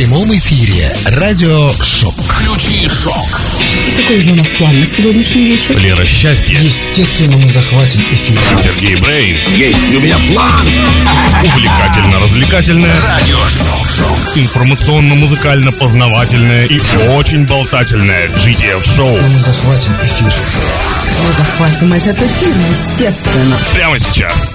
прямом эфире радиошок. Включи шок. Какой же у нас план на сегодняшний вечер? Лера Счастье, Естественно, мы захватим эфир. Сергей Брейн. Есть у меня план. Увлекательно-развлекательное, Радиошок. Шок. информационно-музыкально-познавательное и очень болтательное GTF шоу мы захватим эфир. Мы захватим этот эфир, естественно. прямо сейчас.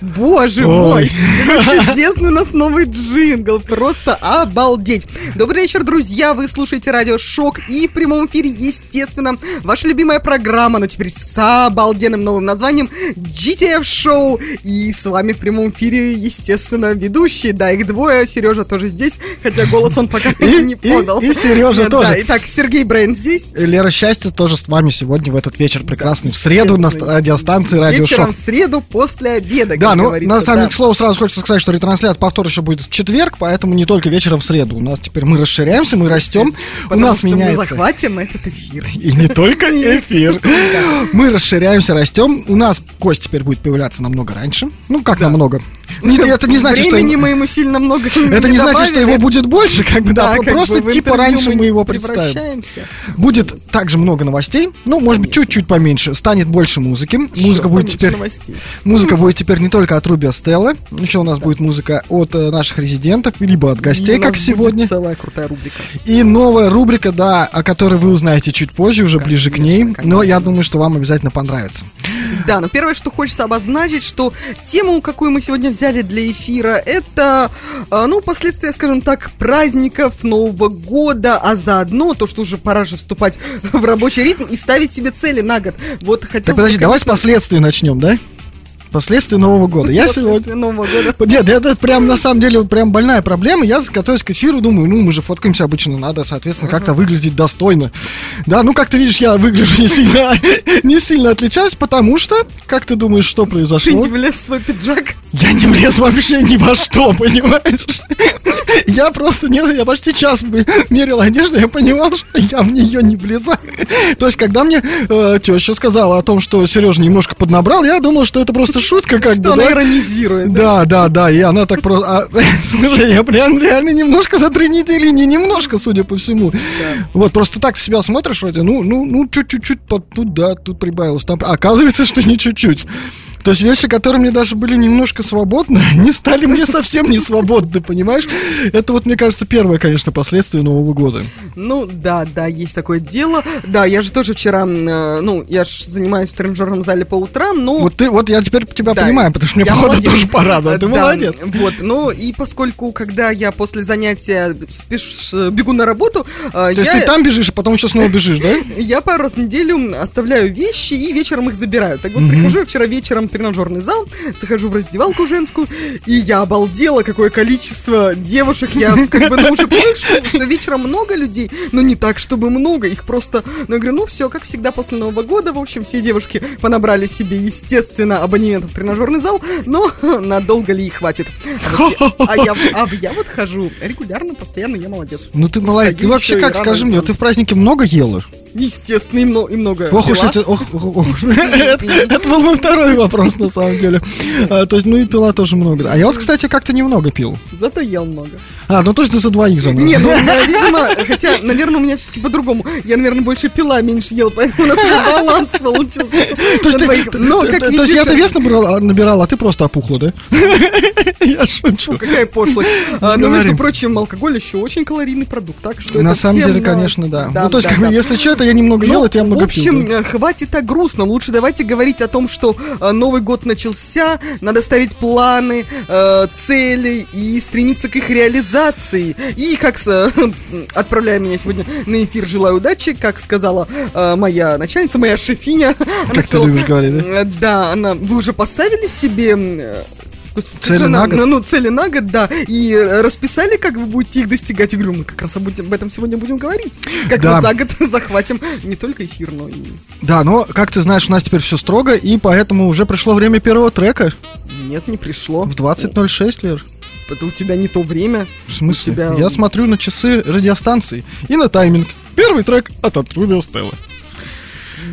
Боже мой, чудесный у нас новый джингл, просто обалдеть. Добрый вечер, друзья, вы слушаете радио Шок и в прямом эфире, естественно, ваша любимая программа, но теперь с обалденным новым названием GTF Шоу. И с вами в прямом эфире, естественно, ведущие, да, их двое, Сережа тоже здесь, хотя голос он пока И- не и- подал. и Сережа Да, тоже. Итак, Сергей Брейн здесь. Лера Счастье тоже с вами сегодня в этот вечер прекрасный. В среду на радиостанции Радио Вечером Шок. в среду после обеда, Да, как ну, на самом да. деле, к слову, сразу хочется сказать, что ретрансляция повтор еще будет в четверг, поэтому не только вечером в среду. У нас теперь мы расширяемся, мы растем, у Потому нас что меняется. мы захватим этот эфир. И не только эфир. Мы расширяемся, растем. У нас гость теперь будет появляться намного раньше. Ну, как намного? Не- Это не значит, что... Времени мы ему сильно много Это не значит, что его будет больше, как бы, да, как просто бы типа раньше мы его представим. Будет также много новостей, ну, может быть, чуть-чуть поменьше, станет больше музыки. Музыка будет теперь... Музыка будет теперь не только от Руби Стелла, еще у нас будет музыка от э, наших резидентов, либо от гостей, как сегодня. целая крутая рубрика. И новая рубрика, да, о которой вы узнаете чуть позже, уже ближе к ней. Но я думаю, что вам обязательно понравится. Да, но первое, что хочется обозначить, что тему, какую мы сегодня взяли для эфира, это, э, ну, последствия, скажем так, праздников Нового года, а заодно то, что уже пора же вступать в рабочий ритм и ставить себе цели на год. Вот хотел Так, бы, подожди, давай с конечно, последствий начнем, да? Последствия Нового года. Я сегодня... Нового года. Нет, это прям на самом деле прям больная проблема. Я готовясь к эфиру, думаю, ну мы же фоткаемся обычно, надо, соответственно, как-то выглядеть достойно. Да, ну как ты видишь, я выгляжу не сильно, не сильно отличаюсь, потому что, как ты думаешь, что Ты произошло? не влез в свой пиджак. Я не влез вообще ни во что, понимаешь? Я просто не, я почти час мерил одежду, я понимал, что я в нее не влезаю. То есть, когда мне э, теща сказала о том, что Сережа немножко поднабрал, я думал, что это просто шутка, как Что бы, она да? иронизирует. Да, да, да, и она так просто... а, слушай, я прям реально немножко за три недели, не немножко, судя по всему. Вот, просто так себя смотришь, вроде, ну, ну, ну, чуть-чуть, под- тут, да, тут прибавилось, там... оказывается, что не чуть-чуть. То есть вещи, которые мне даже были немножко свободны, не стали мне совсем не свободны, понимаешь? Это вот, мне кажется, первое, конечно, последствие Нового года. Ну, да, да, есть такое дело. Да, я же тоже вчера, э, ну, я же занимаюсь в тренажерном зале по утрам, но... Вот ты, вот я теперь тебя Да, понимаю, потому что мне, походу, молодец. тоже пора, да, ты Да, молодец. Вот, ну и поскольку, когда я после занятия спеш- э, бегу на работу, э, То есть я, ты там бежишь, а потом еще снова бежишь, да? я пару раз в неделю оставляю вещи и вечером их забираю. Так вот, прихожу вчера вечером тренажерный зал, захожу в раздевалку женскую, и я обалдела, какое количество девушек. Я как бы, ну, уже привык, что, вечером много людей, но не так, чтобы много. Их просто, ну, я говорю, ну, все, как всегда, после Нового года, в общем, все девушки понабрали себе, естественно, абонементов в тренажерный зал, но надолго ли их хватит? А, вот я, а я- а я вот хожу регулярно, постоянно, я молодец. Ну ты молодец. Ты вообще как, скажи мне, ты в празднике много ела? Естественно, и, мно- и много Ох уж. Это это был мой второй вопрос, на самом деле. А, То есть, ну и пила тоже много. А я вот, кстати, как-то немного пил. Зато ел много. А, ну точно за двоих за. Не, ну, меня, видимо, хотя, наверное, у меня все-таки по-другому. Я, наверное, больше пила, меньше ел, поэтому у нас баланс получился. То есть, ты- Но, то есть я-то вес набирал, набирал, а ты просто опухла, да? Я шучу. Какая пошлость. А, Но, говори. между прочим, алкоголь еще очень калорийный продукт, так что На самом деле, конечно, да. Ну, то есть, если что, это я немного ел, Ну, это я в много общем, пил. да. э, хватит так грустно. Лучше давайте говорить о том, что э, Новый год начался, надо ставить планы, э, цели и стремиться к их реализации. И как с, отправляя меня сегодня на эфир, желаю удачи, как сказала э, моя начальница, моя шефиня. она Как ты сказала, любишь говорить, да? э, Да, она, вы уже поставили себе... Цели же она- на год? Ну, ну, цели на год, да. И расписали, как вы будете их достигать. Я говорю, мы как раз об этом- об этом сегодня будем говорить. Как Да. мы за год захватим не только эфир, но и... Да, но, как ты знаешь, у нас теперь все строго, и поэтому уже пришло время первого трека Нет, не пришло. в 20.06, Лер. Это у тебя не то время. В смысле? Тебя- Я смотрю на часы радиостанции и на тайминг. Первый трек от Атрубио Стелла.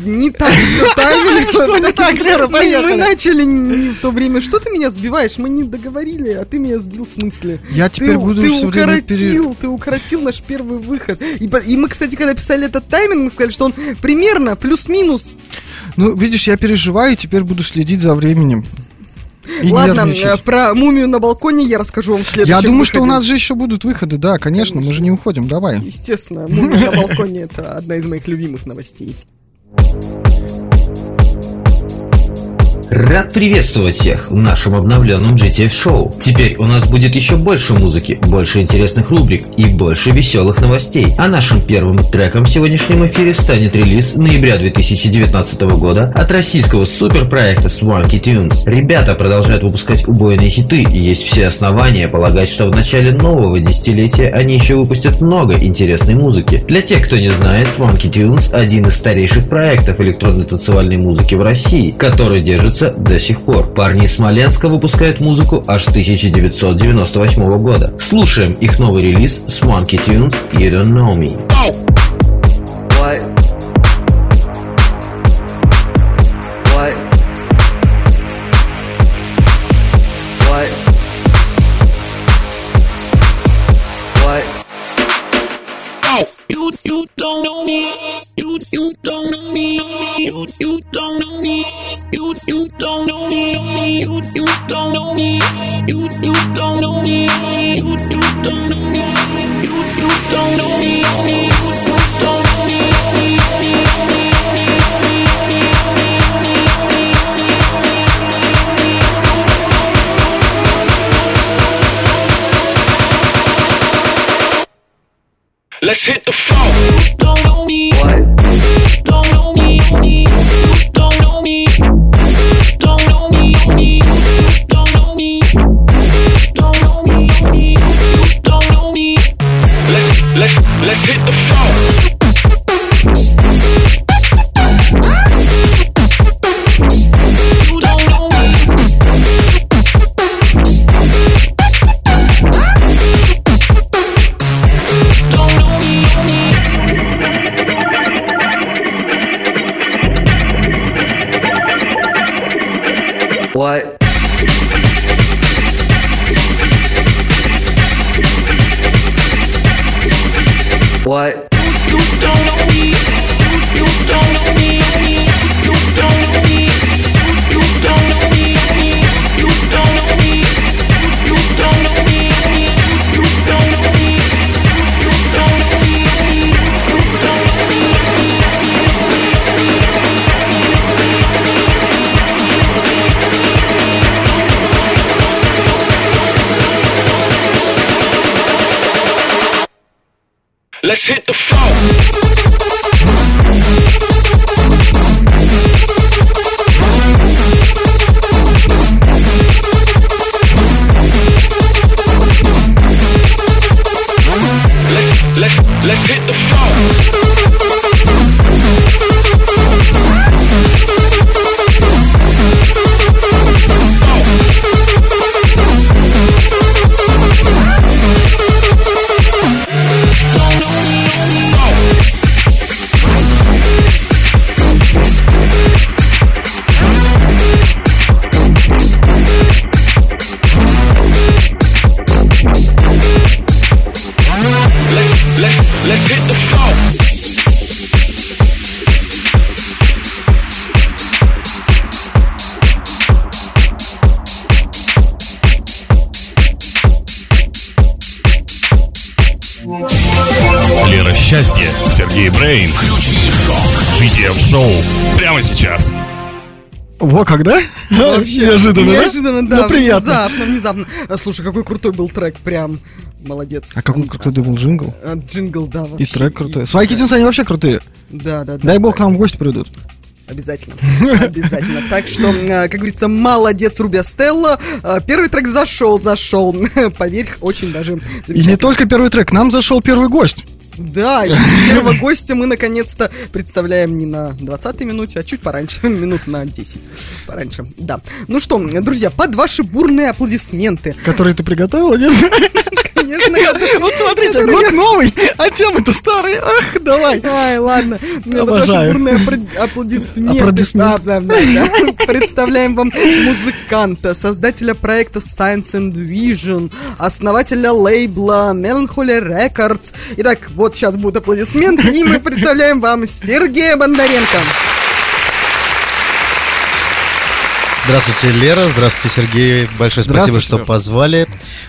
Не так все тайминг. Что не так, Лера, Мы- Мы поехали. начали в то время. Что ты меня сбиваешь? Мы не договорили, а ты меня сбил с мысли. Я теперь буду ты укоротил, ты укоротил наш первый выход. И, мы, кстати, когда писали этот тайминг, мы сказали, что он примерно плюс-минус. Ну, видишь, я переживаю, теперь буду следить за временем. И Ладно, нервничать. про мумию на балконе я расскажу вам в следующем Я думаю, что у выходе. нас же еще будут выходы, да, конечно, мы же не уходим, давай. Естественно, мумия на балконе это одна из моих любимых новостей. Thank you. Рад приветствовать всех в нашем обновленном GTF шоу. Теперь у нас будет еще больше музыки, больше интересных рубрик и больше веселых новостей. А нашим первым треком в сегодняшнем эфире станет релиз ноября 2019 года от российского суперпроекта Swanky Tunes. Ребята продолжают выпускать убойные хиты и есть все основания полагать, что в начале нового десятилетия они еще выпустят много интересной музыки. Для тех, кто не знает, Swanky Tunes один из старейших проектов электронной танцевальной музыки в России, который держится до сих пор. Парни из Смоленска выпускают музыку аж с 1998 года. Слушаем их новый релиз Swanky Tunes You Don't Know Me. What? You you don't know me. You you don't know me. You you don't know me. You you don't know me. You you don't know me. You you don't know me. You you don't know me. You you don't know me. You you don't know me. Let's hit the floor. Don't know me. What? Don't know me. Don't know me. Don't know me. Don't know me. Don't know me. Don't know me. Let's let's let's hit the floor. What? You don't know me. You don't know me. You don't know me. Hit the floor. Шоу. Прямо сейчас. Во, когда? Вообще, Неожиданно, да? Неожиданно, да. Ну, приятно. Внезапно, внезапно. Слушай, какой крутой был трек, прям молодец. А какой крутой был джингл? А, Джингл, да, вообще. И трек крутой. Swanky Tunes, они вообще крутые. Да, да, да. Дай бог к нам в гости придут. Обязательно. Обязательно. Так что, а, как говорится, молодец, Рубя Стелла. А, Первый трек зашел, зашел. Поверь, очень даже И не только первый трек, к нам зашел первый гость. Да, и первого гостя мы наконец-то представляем не на 20-й минуте, а чуть пораньше, минут на 10 пораньше. Да. Ну что, друзья, под ваши бурные аплодисменты. Который ты приготовила, нет? конечно. Вот смотрите, год новый, а темы-то старые. Ах, давай. Ай, ладно. Обожаю. бурные аплодисменты. Представляем вам музыканта, создателя проекта Science and Vision, основателя лейбла Melancholy Records. Итак, вот сейчас будут аплодисменты, и мы представляем вам Сергея Бондаренко. Здравствуйте, Лера. Здравствуйте, Сергей. Большое спасибо, что Лера. позвали.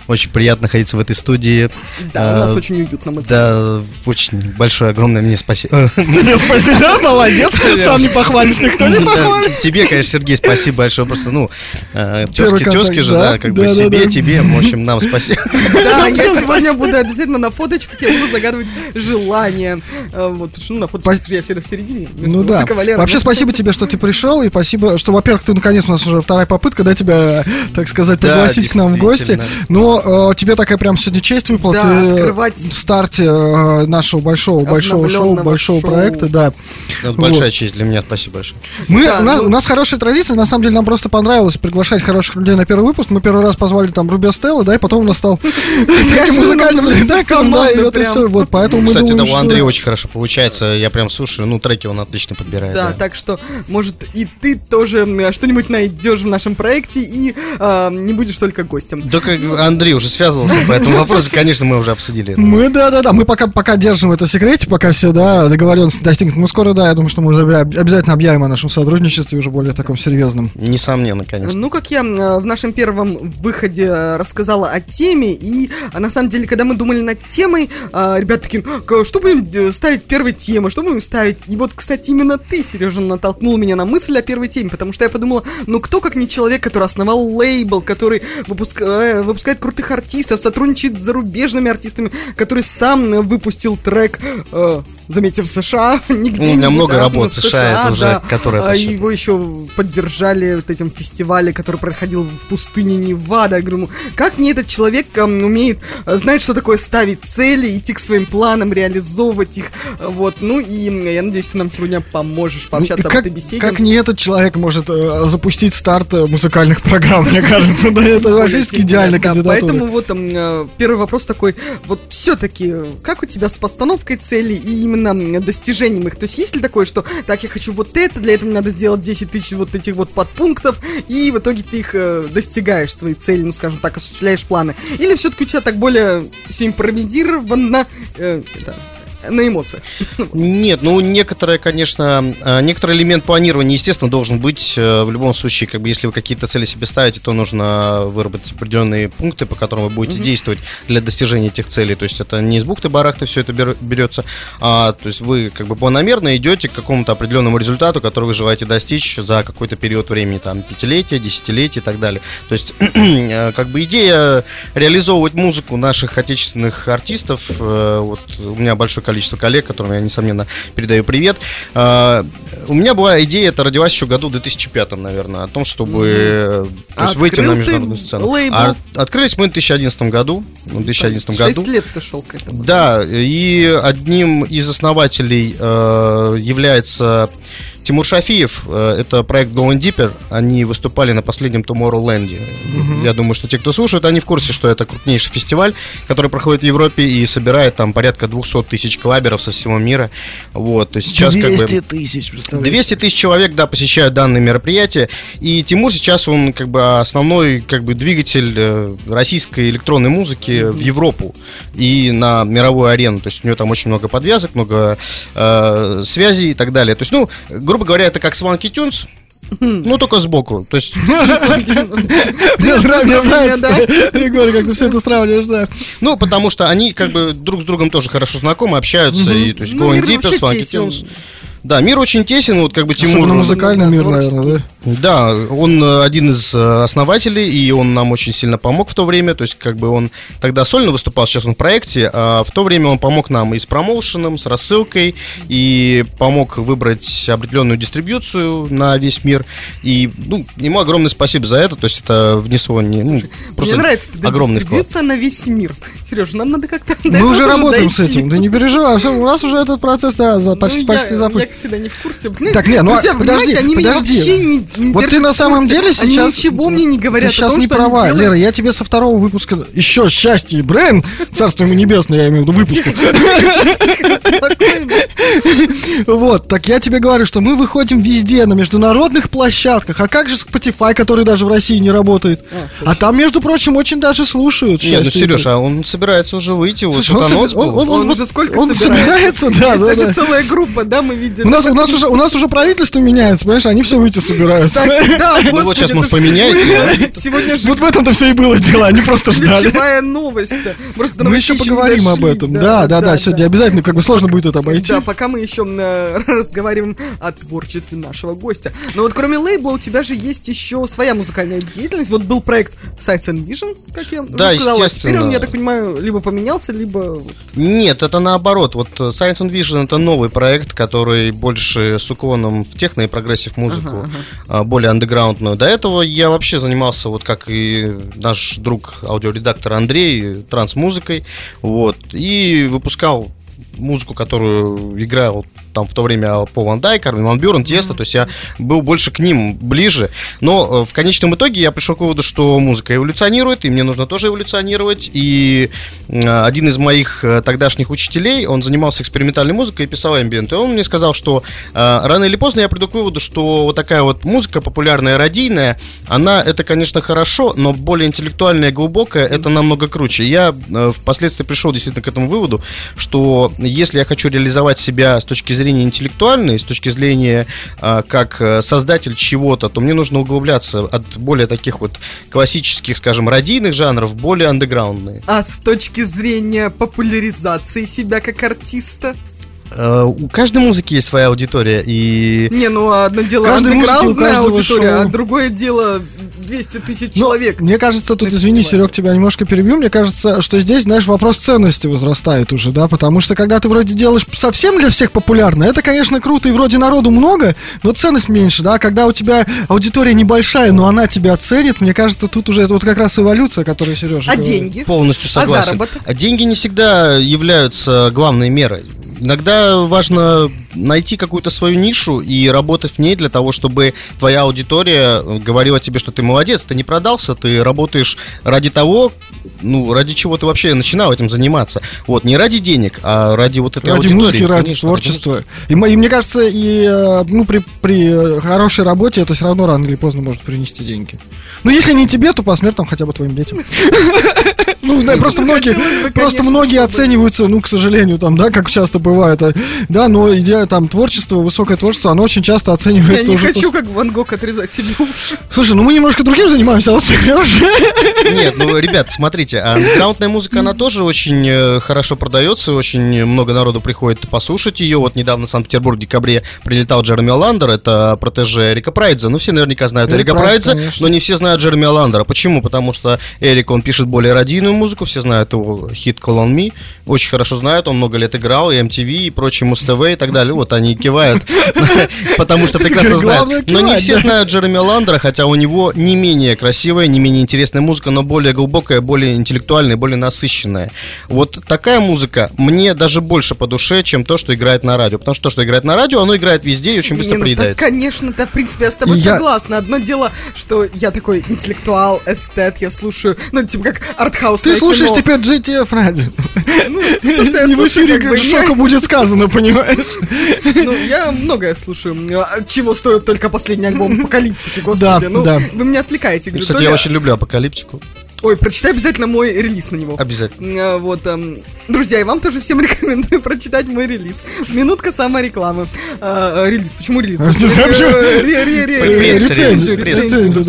Очень приятно находиться в этой студии. Да, у нас А, очень уютно, мы знаем. Да, очень большое, огромное мне спасибо. Тебе спасибо, да, молодец. Сам не похвалишь, никто не похвалит. Тебе, конечно, Сергей, спасибо большое. Просто, ну, э, тезки, тезки же, да, как бы себе, тебе, в общем, нам спасибо. Да, я сегодня буду обязательно на фоточках, я буду загадывать желание. А, Вот, ну, на фоточках я всегда в середине. Ну да. Вообще спасибо тебе, что ты пришел, и спасибо, что, во-первых, ты наконец у нас уже вторая попытка, да, тебя, так сказать, Да, пригласить к нам в гости. Но э, тебе такая прям сегодня честь выпала. Да, ты открывать в старте э, нашего большого, большого шоу, большого шоу. проекта, да. Это большая честь для меня, спасибо большое. Мы, Да, у, нас, ну- у нас хорошая традиция, на самом деле нам просто понравилось приглашать хороших людей на первый выпуск. Мы первый раз позвали там Руби Стелла, да, и потом у нас стал музыкальным редактором, да, и вот и все. Вот, поэтому мы Кстати, да, у Андрея очень хорошо получается. Я прям слушаю, ну, треки он отлично подбирает. Да, так что, может, и ты тоже м, что-нибудь найдешь в нашем проекте и а, не будешь только гостем. Как Андрей уже связывался по этому вопросу, конечно, мы уже обсудили. это. Мы, да, да, да, мы пока, пока держим это в секрете, пока все, да, договоренности достигнут. Мы скоро, да, я думаю, что мы уже обя- обязательно объявим о нашем сотрудничестве уже более таком серьезном. Несомненно, конечно. Ну, как я в нашем первом выходе э, рассказала о теме, и а, на самом деле, когда мы думали над темой, а, ребята такие, «К- что будем э, ставить первой темы, что будем ставить? И вот, кстати, именно ты, Сережа, натолкнул меня на мысль о первой теме, потому что я подумала, ну кто как не человек, который основал лейбл, который выпуска- э, выпускает крутых артистов, сотрудничает с зарубежными артистами, который сам э, выпустил трек, э, заметьте, в США, нигде Ну, у меня много работ в США, это уже которая а, по счету. его еще поддержали вот этим фестивале, который проходил в пустыне Невада. Я говорю, ну, как мне этот человек ам, умеет, а, знает, что такое ставить цели, идти к своим планам, реализовывать их. а, Вот, ну и я надеюсь, ты нам сегодня поможешь пообщаться Ну, об как, этой беседе. как не этот человек может э, запустить старт э, музыкальных программ, мне кажется, да, это идеальная более, да, кандидатура. Поэтому вот ам, э, первый вопрос такой, вот все-таки, как у тебя с постановкой целей и именно достижением их? То есть есть ли такое, что так, я хочу вот это, для этого надо сделать 10 тысяч вот этих вот подпунктов, и в итоге ты их э, достигаешь, свои цели, ну скажем так, осуществляешь планы? Или все-таки у тебя так более все импровизировано, э, это, на эмоциях? Нет, ну некоторое, конечно, э, некоторый элемент планирования, естественно, должен быть. Э, В любом случае, как бы, если вы какие-то цели себе ставите, то нужно выработать определенные пункты, по которым вы будете действовать для достижения этих целей. То есть это не из бухты-барахты все это бер- берется, а то есть вы как бы планомерно идете к какому-то определенному результату, который вы желаете достичь за какой-то период времени, там, пятилетия, десятилетия и так далее. То есть, э, как бы идея реализовывать музыку наших отечественных артистов, вот у меня большое количество коллег, которым я, несомненно, передаю привет. А, У меня была идея, это родилась еще году в 2005, наверное, о том, чтобы э, то есть выйти на международную сцену. лейбл? А Открылись мы в 2011 году. В 2011 году. Шесть лет ты шел к этому. Да, и одним из основателей э, является Тимур Шафиев. Э, это проект Going Deeper. Они выступали на последнем Tomorrowland. Я думаю, что те, кто слушает, они в курсе, что это крупнейший фестиваль, который проходит в Европе и собирает там порядка 200 тысяч клаберов со всего мира. Вот, то сейчас как бы... 200 тысяч, представляете? 200 тысяч человек, да, посещают данное мероприятие. И Тимур сейчас, он как бы основной как бы двигатель э, российской электронной музыки в Европу и на мировую арену. То есть у него там очень много подвязок, много э, связей и так далее. То есть, ну, грубо говоря, это как Swanky Tunes, ну, только сбоку. То есть, Мне нравится, Григорий, как ты все это сравниваешь, да. ну, потому что они как бы друг с другом тоже хорошо знакомы, общаются. И, то есть, Ну, Going Deeper, Swanky. Tunes. Да, мир очень тесен, вот как бы Тимур... Особенно музыкальный да, мир, творческий. наверное, да? Да, он э, один из э, основателей, и он нам очень сильно помог в то время. То есть, как бы он тогда сольно выступал, сейчас он в проекте, а в то время он помог нам и с промоушеном, с рассылкой, и помог выбрать определенную дистрибьюцию на весь мир. И, ну, ему огромное спасибо за это. То есть, это внесло не, ну, просто Мне нравится эта огромный вклад. дистрибьюция на весь мир. Сереж, нам надо как-то... Мы уже работаем с дойти. этим, ты не переживай, у нас уже этот процесс, да, за- Ну, почти, я- почти Я, запущен. Как всегда, не в курсе. Ну, Так, Лен, ну, друзья, а, вы подожди, понимаете, они меня подожди. вообще не, не Вот ты на самом курсе. деле Они сейчас... ничего мне не говорят Ты сейчас о том, не что права, они. Лера, я тебе со второго выпуска... Еще счастье и Брэн, царство ему небесное, я имею в виду выпуска. Спокойно. Вот, так я тебе говорю, что мы выходим везде, на международных площадках. А как же Spotify, который даже в России не работает? А там, между прочим, очень даже слушают. Не, ну «Счастье и Сереж, Брэн». а он собирается уже выйти, он уже сколько он собирается? собирается, да, даже да. целая группа, да, мы видели. У нас, у, нас уже, у нас уже правительство меняется, понимаешь, они все выйти собираются. Кстати, да, Ну вот господи, сейчас, может, это ж поменяете, сегодня- Сегодня же Вот в этом-то все и было дело, они просто ждали. ключевая новость-то. Просто Мы еще поговорим об этом. Да, да, да, сегодня обязательно, как бы сложно будет это обойти. Да, пока мы еще э, разговариваем о творчестве нашего гостя. Но вот кроме лейбла у тебя же есть еще своя музыкальная деятельность. Вот был проект Sights and Vision, как я Да, уже сказала. естественно. Теперь он, я так понимаю, либо поменялся, либо... Нет, это наоборот. Вот э, Science and Vision это новый проект, который больше с уклоном в техно и progressive музыку, а, более андеграундную. До этого я вообще занимался, вот как и наш друг аудиоредактор Андрей, транс-музыкой, вот, и выпускал музыку, которую играл там в то время Пол Ван Дайк, Армин Ван Бюрен, Тiesto, то есть я был больше к ним ближе, но э, в конечном итоге я пришел к выводу, что музыка эволюционирует, и мне нужно тоже эволюционировать, и э, один из моих э, тогдашних учителей, он занимался экспериментальной музыкой и писал ambient, и он мне сказал, что рано или поздно я приду к выводу, что вот такая вот музыка популярная, радийная, она, это, конечно, хорошо, но более интеллектуальная, глубокая, это намного круче. Я впоследствии пришел действительно к этому выводу, что если я хочу реализовать себя с точки зрения интеллектуальной, с точки зрения а, как э, создатель чего-то, то мне нужно углубляться от более таких вот классических, скажем, радийных жанров, более андеграундные. А с точки зрения популяризации себя как артиста? Э, У каждой музыки есть своя аудитория, и Не, ну одно дело Каждой андеграундная аудитория, шоу. а другое дело 200 тысяч Ну, человек. Мне кажется, тут, извини. Серег, тебя немножко перебью. Мне кажется, что здесь, знаешь, вопрос ценности возрастает уже, да, потому что когда ты вроде делаешь совсем для всех популярно, это, конечно, круто, и вроде народу много, но ценность меньше, да, когда у тебя аудитория небольшая, но она тебя ценит, мне кажется, тут уже это вот как раз эволюция, которую Сережа А деньги? полностью А согласен. заработок? А деньги не всегда являются главной мерой. Иногда важно найти какую-то свою нишу и работать в ней для того, чтобы твоя аудитория э, говорила тебе, что ты молодец, ты не продался, ты работаешь ради того, ну, ради чего ты вообще начинал этим заниматься. Вот, не ради денег, а ради вот этой Ради аудитории. музыки, ради Конечно, творчества. И, и мне кажется, и э, ну, при, при э, хорошей работе это все равно рано или поздно может принести деньги. Ну, если не тебе, то посмертно хотя бы твоим детям. Ну, да, просто многие, хотелось бы, просто конечно, многие оцениваются, ну, к сожалению, там, да, как часто бывает, да, но идея там творчество, высокое творчество, оно очень часто Я оценивается не уже. хочу, пос- как Ван Гог, отрезать себе уши. Слушай, ну мы немножко другим занимаемся, а вот Сережа. Нет, ну, ребят, смотрите, а андеграундная музыка, она тоже очень э, хорошо продается, очень много народу приходит послушать ее. Вот недавно в Санкт-Петербург в декабре прилетал Джереми Оландер, это протеже Эрика Прайдза. Ну, все наверняка знают Эрик Эрика Прайдз, Прайдза, конечно. но не все знают Джереми Оландера. Почему? Потому что Эрик, он пишет более радийную музыку, все знают его хит Call on Me, очень хорошо знают, он много лет играл, и MTV, и прочие Муз-ТВ и так далее. Вот они кивают, потому что прекрасно знают. Но не все знают Джереми Ландера, хотя у него не менее красивая, не менее интересная музыка, но более глубокая, более интеллектуальная, более насыщенная. Вот такая музыка мне даже больше по душе, чем то, что играет на радио. Потому что то, что играет на радио, оно играет везде и очень быстро Не, ну, приедает. да, конечно, да, в принципе, я с тобой согласна. Одно дело, что я такой интеллектуал, эстет, я слушаю, ну, типа как артхаус Ты слушаешь теперь GTF радио. Ну, то, что я Не слушаю, как бы, будет сказано, понимаешь? Ну, я многое слушаю. А, Чего стоит только последний альбом Апокалиптики, господи. Да, ну, да. вы меня отвлекаете. говорю, Кстати, я ли- очень люблю апокалиптику. Ой, прочитай обязательно мой релиз на него. Обязательно. А, Вот, эм, друзья, и вам тоже всем рекомендую прочитать мой релиз. Минутка саморекламы. А, релиз, почему релиз? Не знаю, почему.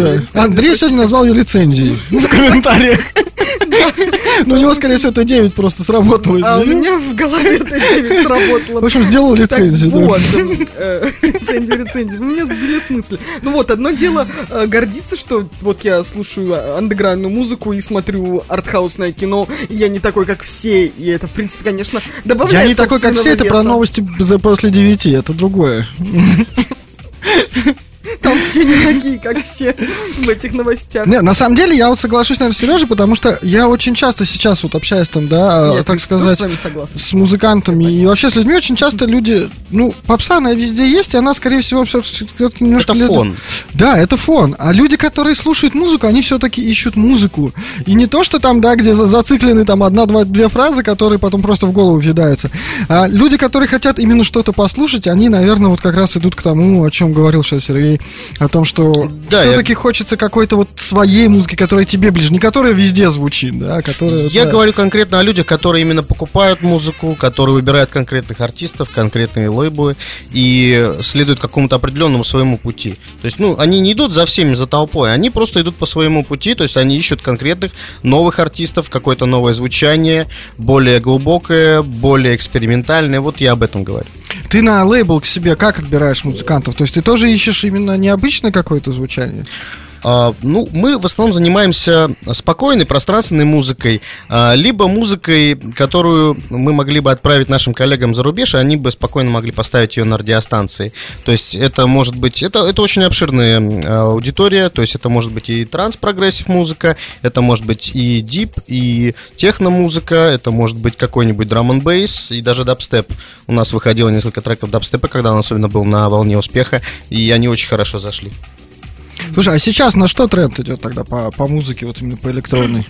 Э. Андрей сегодня назвал ее лицензией в комментариях. Ну, у него, скорее всего, это 9 просто сработало. А у меня в голове это 9 сработало. В общем, сделал лицензию. вот, э, рецензию, рецензию. Вы меня сбили с мысли. Ну вот, одно дело э, гордиться, что вот я слушаю э, андеграундную музыку и смотрю артхаусное кино, и я не такой, как все, и это, в принципе, конечно, добавляет Я не такой, как все, это про новости после 9, это другое. Там все не такие, как все в этих новостях. Не, на самом деле, я вот соглашусь, наверное, с Сережей, потому что я очень часто сейчас вот общаюсь там, да, Нет, так тоже сказать, с вами согласна. с музыкантами и вообще с людьми очень часто люди, ну, попса она везде есть, и она, скорее всего, все немножко... Это фон. Да, это фон. А люди, которые слушают музыку, они все-таки ищут музыку. И не то, что там, да, где за- зациклены там одна-два, две фразы, которые потом просто в голову въедаются. А люди, которые хотят именно что-то послушать, они, наверное, вот как раз идут к тому, о чем говорил сейчас Сергей, о том, что Да, все-таки хочется какой-то вот своей музыки, которая тебе ближе, не которая везде звучит, да, а которая... Я да. говорю конкретно о людях, которые именно покупают музыку, которые выбирают конкретных артистов, конкретные лейблы и следуют какому-то определенному своему пути. То есть, ну, они не идут за всеми, за толпой, они просто идут по своему пути, то есть они ищут конкретных новых артистов, какое-то новое звучание, более глубокое, более экспериментальное. Вот я об этом говорю. Ты на лейбл к себе как отбираешь музыкантов? То есть ты тоже ищешь именно необычное какое-то звучание? А, ну, мы в основном занимаемся спокойной, пространственной музыкой, а, либо музыкой, которую мы могли бы отправить нашим коллегам за рубеж, и они бы спокойно могли поставить ее на радиостанции. То есть это может быть, это, это очень обширная аудитория, то есть это может быть и транс-progressive музыка, это может быть и deep, и техно-музыка, это может быть какой-нибудь drum n bass и даже дабстеп. У нас выходило несколько треков дабстепа, когда он особенно был на волне успеха, и они очень хорошо зашли. Слушай, а сейчас на что тренд идет тогда по, по музыке, вот именно по электронной?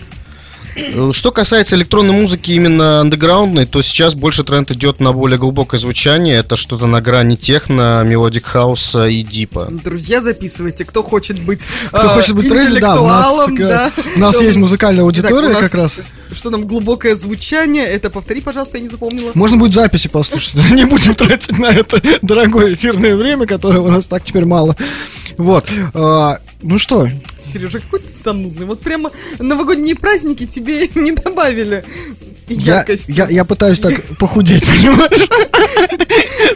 Э, Что касается электронной музыки именно андеграундной, то сейчас больше тренд идет на более глубокое звучание. Это что-то на грани техно, melodic хауса и deep а. Друзья, записывайте, кто хочет быть Кто а, хочет быть trendy, да, у нас, э, да. у нас есть музыкальная аудитория Так, как раз. Что нам глубокое звучание, это повтори, пожалуйста, я не запомнила. Можно будет записи послушать. Не будем тратить на это дорогое эфирное время, которое у нас так теперь мало. Вот. А, Ну что, Сережа, какой ты занудный. Вот прямо новогодние праздники тебе не добавили я, я, я пытаюсь так похудеть, понимаешь?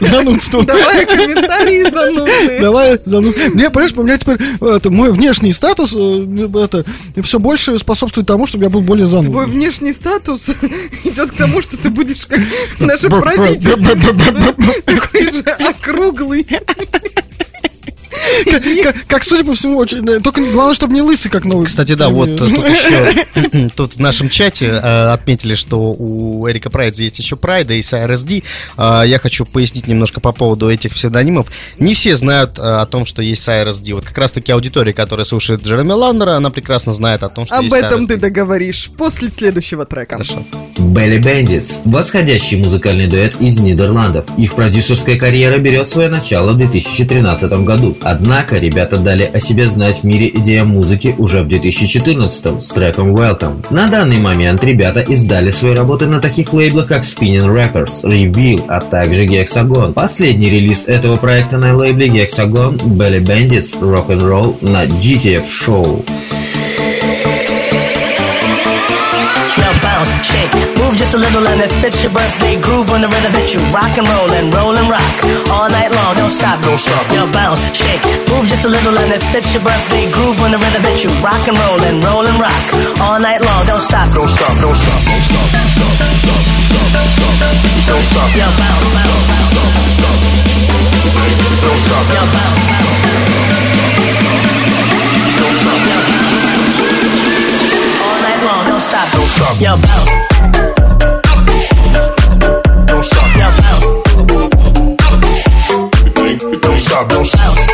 Занудство. Давай комментарии занудные. Давай, зануд. Мне, понимаешь, у меня теперь это, мой внешний статус э, это, все больше способствует тому, чтобы я был более Твой занудным. внешний статус идет к тому, что ты будешь как наше правительство. Такой же округлый. Как, судя по всему, очень... э, Только главное, чтобы не лысый, как новый. Кстати, да, вот э, тут еще тут в нашем чате э, отметили, что у Эрика Прайда есть еще Прайда и RSD. А, Я хочу пояснить немножко по поводу этих псевдонимов. Не все знают э, о том, что есть RSD. Вот как раз-таки аудитория, которая слушает Джереми Ландера, она прекрасно знает о том, что Об этом ты договоришь после следующего трека. Хорошо. Belly Bandits – восходящий музыкальный дуэт из Нидерландов. Их продюсерская карьера берет свое начало в 2013 году. Однако ребята дали о себе знать в мире идеям музыки уже в 2014 с треком Welcome. На данный момент ребята издали свои работы на таких лейблах, как Spinning Records, Reveal, а также Hexagon. Последний релиз этого проекта на лейбле Hexagon – Belly Bandits Rock'n'Roll на GTF Show. Move just a little and it fits your birthday groove on the rhythm that you rock and roll and roll and rock all night long. Don't stop, don't stop. Now bounce, shake, move just a little and it fits your birthday groove on the rhythm that you rock and roll and roll and rock all night long. Don't stop, don't stop, don't stop, don't stop, stop, stop, stop, stop don't stop. Now bounce, bounce, bounce, stop, don't stop. Now bounce, bounce, don't stop. All night long. Don't stop, don't stop. Yo, bounce. I don't shout.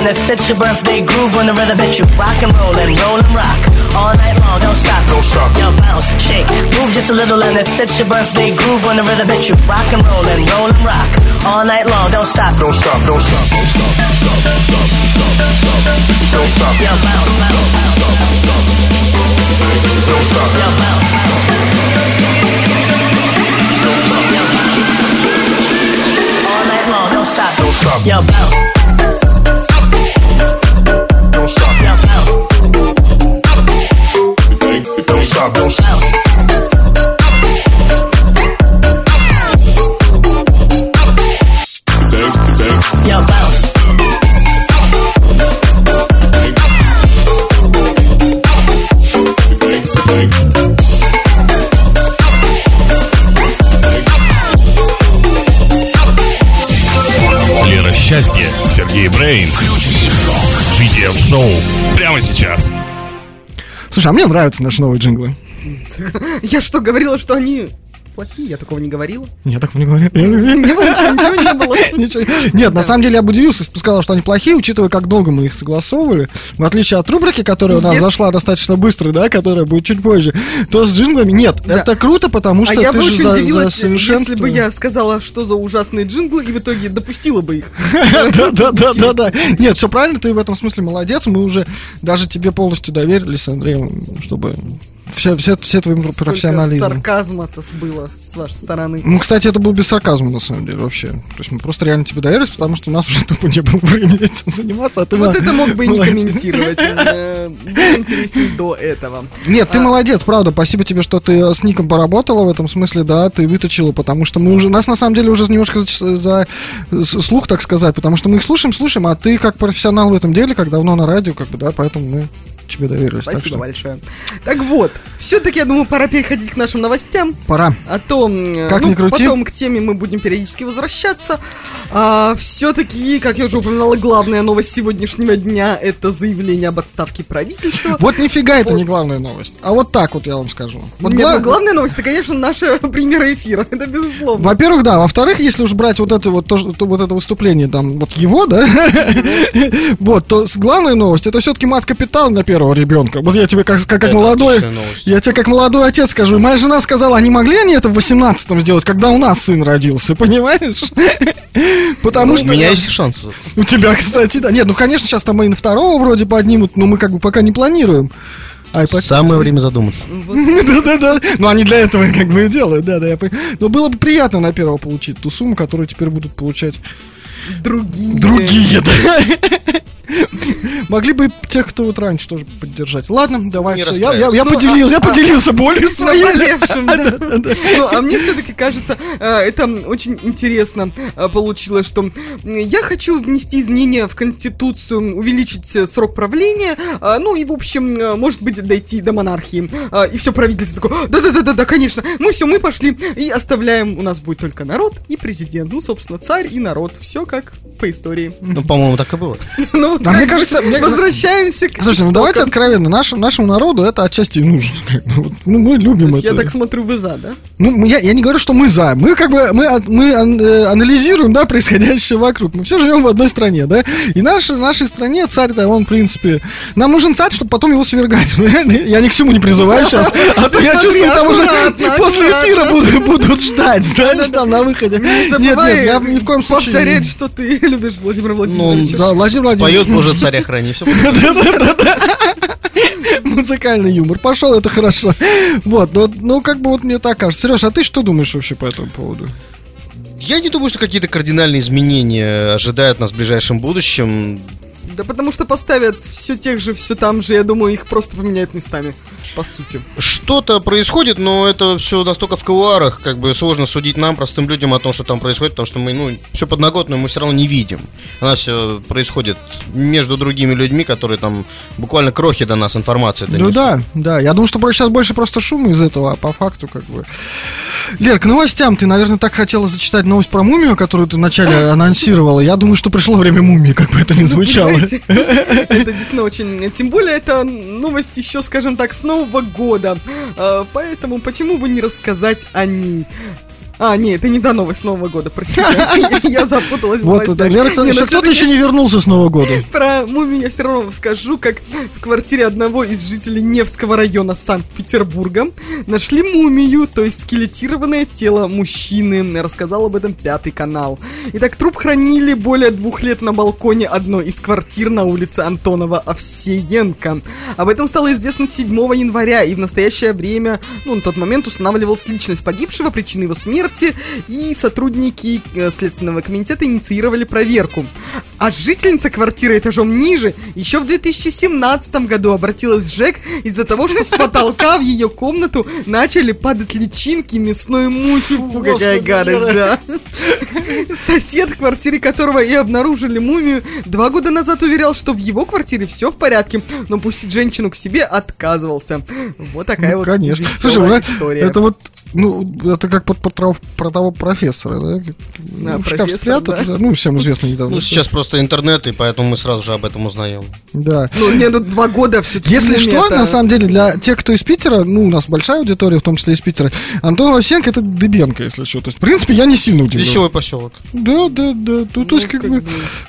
one that fits your birthday groove When the rhythm hits you. Rock and roll and roll and rock all night long. Don't stop, don't stop. Yo, bounce, shake, move just a little and it fits your birthday groove When the rhythm hits you. Rock and roll and roll and rock all night long. Don't stop, don't stop, don't stop, don't stop, don't stop, don't stop, don't stop. Yo, bounce, bounce, bounce, bounce. Bounce. Don't stop. Yo, bounce. All night long, don't stop. Don't stop. Yo, bounce. Train. Включи шок. GTF Show. Прямо сейчас. Слушай, а мне нравятся наши новые джинглы. Я что, говорила, что они плохие? Я такого не говорила. Я так не было ничего, не было. Нет, на самом деле я бы удивился, если бы сказал, что они плохие, учитывая, как долго мы их согласовывали. В отличие от рубрики, которая у нас зашла достаточно быстро, да, которая будет чуть позже, то с джинглами нет. Это круто, потому что а я ты же за, если бы я сказала, что за ужасные джинглы, и в итоге допустила бы их. Да, да, да, да, да. Нет, все правильно, ты в этом смысле молодец. Мы уже даже тебе полностью доверились, Андрей, чтобы все, все, все твои Сколько профессионализм. сарказма-то было с вашей стороны. Ну, кстати, это был без сарказма, на самом деле, вообще. То есть мы просто реально тебе доверились, потому что у нас уже тупо не было времени этим заниматься, а ты Вот мо- это мог бы и не молодец. комментировать. э, Было интереснее до этого. Нет, ты А. молодец, правда. Спасибо тебе, что ты э, с Ником поработала в этом смысле, да, ты выточила, потому что мы уже, нас на самом деле уже немножко за, слух, так сказать, потому что мы их слушаем, слушаем, а ты как профессионал в этом деле, как давно на радио, как бы, да, поэтому мы тебе доверились. так Спасибо что большое. Так вот, все-таки, я думаю, пора переходить к нашим новостям. Пора. А то, Как ну, ни крути. потом к теме мы будем периодически возвращаться. все-таки, как я уже упоминала, главная новость сегодняшнего дня это заявление об отставке правительства. Вот нифига это не главная новость. А вот так вот я вам скажу. Вот Нет, гла- ну, главная новость, это, конечно, наша премьера эфира. Это безусловно. Во-первых, да. Во-вторых, если уж брать вот это вот, то, то вот это выступление, там, вот его, да, вот, то главная новость, это все-таки мат-капитал на первого ребенка. Вот я тебе как, как, как молодой, я тебе как молодой отец скажу, моя жена сказала, а не могли они это в 18-м сделать, когда у нас сын родился, понимаешь? Потому У что... меня есть шансы. У тебя, кстати, да. Нет, ну, конечно, сейчас там и на второго вроде поднимут, но мы как бы пока не планируем. По- Самое время задуматься. Да-да-да. Ну, они для этого как бы и делают, да, да, я. Но было бы приятно на первого получить ту сумму, которую теперь будут получать Другие. другие, да. Могли бы тех, кто вот раньше тоже поддержать. Ладно, давай, всё, я, я, я расстраивайся. поделился, я Ну, а- поделился болью своей. Наболевшим, да. Ну, а мне все-таки кажется, э, это очень интересно э, получилось, что я хочу внести изменения в Конституцию, увеличить э, срок правления, ну и, в общем, может быть, дойти до монархии. И все правительство такое, да-да-да-да, конечно, мы все, мы пошли и оставляем, у нас будет только народ и президент. Ну, собственно, царь и народ, все как по истории. Ну, по-моему, так и было. Ну, Да, мне кажется, мне- возвращаемся к Слушайте, ну давайте откровенно, нашему, нашему народу это отчасти и нужно. Ну, мы любим это. Я так смотрю, вы за, да? Ну, мы- я, я не говорю, что мы за. Мы как бы мы, от- мы э, анализируем, да, происходящее вокруг. Мы все живем в одной стране, да. И наш, нашей стране царь-то, он, в принципе... Нам нужен царь, чтобы потом его свергать. Я ни к чему не призываю сейчас, а то я чувствую, там уже после эфира будут, ждать, знаешь, там на выходе. Не Нет, нет, я ни в коем случае... повторять, что ты любишь Владимира Ну, Владимировича. Да, Владимир Владимирович. Боже, царя храни. Все Музыкальный юмор. Пошел, это хорошо. Вот, ну, ну, как бы вот мне так кажется. Сереж, а ты что думаешь вообще по этому поводу? Я не думаю, что какие-то кардинальные изменения ожидают нас в ближайшем будущем. Да потому что поставят все тех же, все там же, я думаю, их просто поменяют местами, по сути. Что-то происходит, но это все настолько в кулуарах, как бы сложно судить нам, простым людям, о том, что там происходит, потому что мы, ну, все подноготное мы все равно не видим. Она все происходит между другими людьми, которые там буквально крохи до нас информации Ну донесут. да, да. Я думаю, что сейчас больше просто шума из этого, а по факту как бы. Лер, к новостям. Ты, наверное, так хотела зачитать новость про мумию, которую ты вначале анонсировала. Я думаю, что пришло время мумии, как бы это ни звучало. Это действительно очень... Тем более, это новость еще, скажем так, с Нового года. А, Поэтому почему бы не рассказать о ней? А, нет, это не до новость Нового года, простите. Я запуталась Вот кто-то всё-таки- еще не вернулся с Нового года. Про мумию я все равно вам скажу, как в квартире одного из жителей Невского района Санкт-Петербурга нашли мумию, то есть скелетированное тело мужчины. Рассказал об этом Пятый канал. Итак, труп хранили более двух лет на балконе одной из квартир на улице Антонова Овсеенко. Об этом стало известно 7 января, и в настоящее время, ну, на тот момент устанавливалась личность погибшего, причины его смерти, и сотрудники э, Следственного комитета инициировали проверку. А жительница квартиры этажом ниже еще в 2017 году обратилась в ЖЭК из-за того, что с потолка в ее комнату начали падать личинки мясной мухи. Фу, какая гадость, да. Сосед, в квартире которого и обнаружили мумию, два года назад уверял, что в его квартире все в порядке, но пустить женщину к себе отказывался. Вот такая Ну, вот конечно. Слушай, история. это вот, ну, это как про того- про того профессора, да? Да, Ну, в шкаф профессор, спрятать, да. ну, всем известно недавно. Ну, сейчас просто интернет, и поэтому мы сразу же об этом узнаем. Да. Ну, мне тут два года все-таки. Если что, на самом деле, для тех, кто из Питера, ну, у нас большая аудитория, в том числе из Питера, Антон Васенко это Дыбенко, если что. То есть, в принципе, я не сильно удивлен. Веселый поселок. Да, да, да. Ну, то есть, как, бы,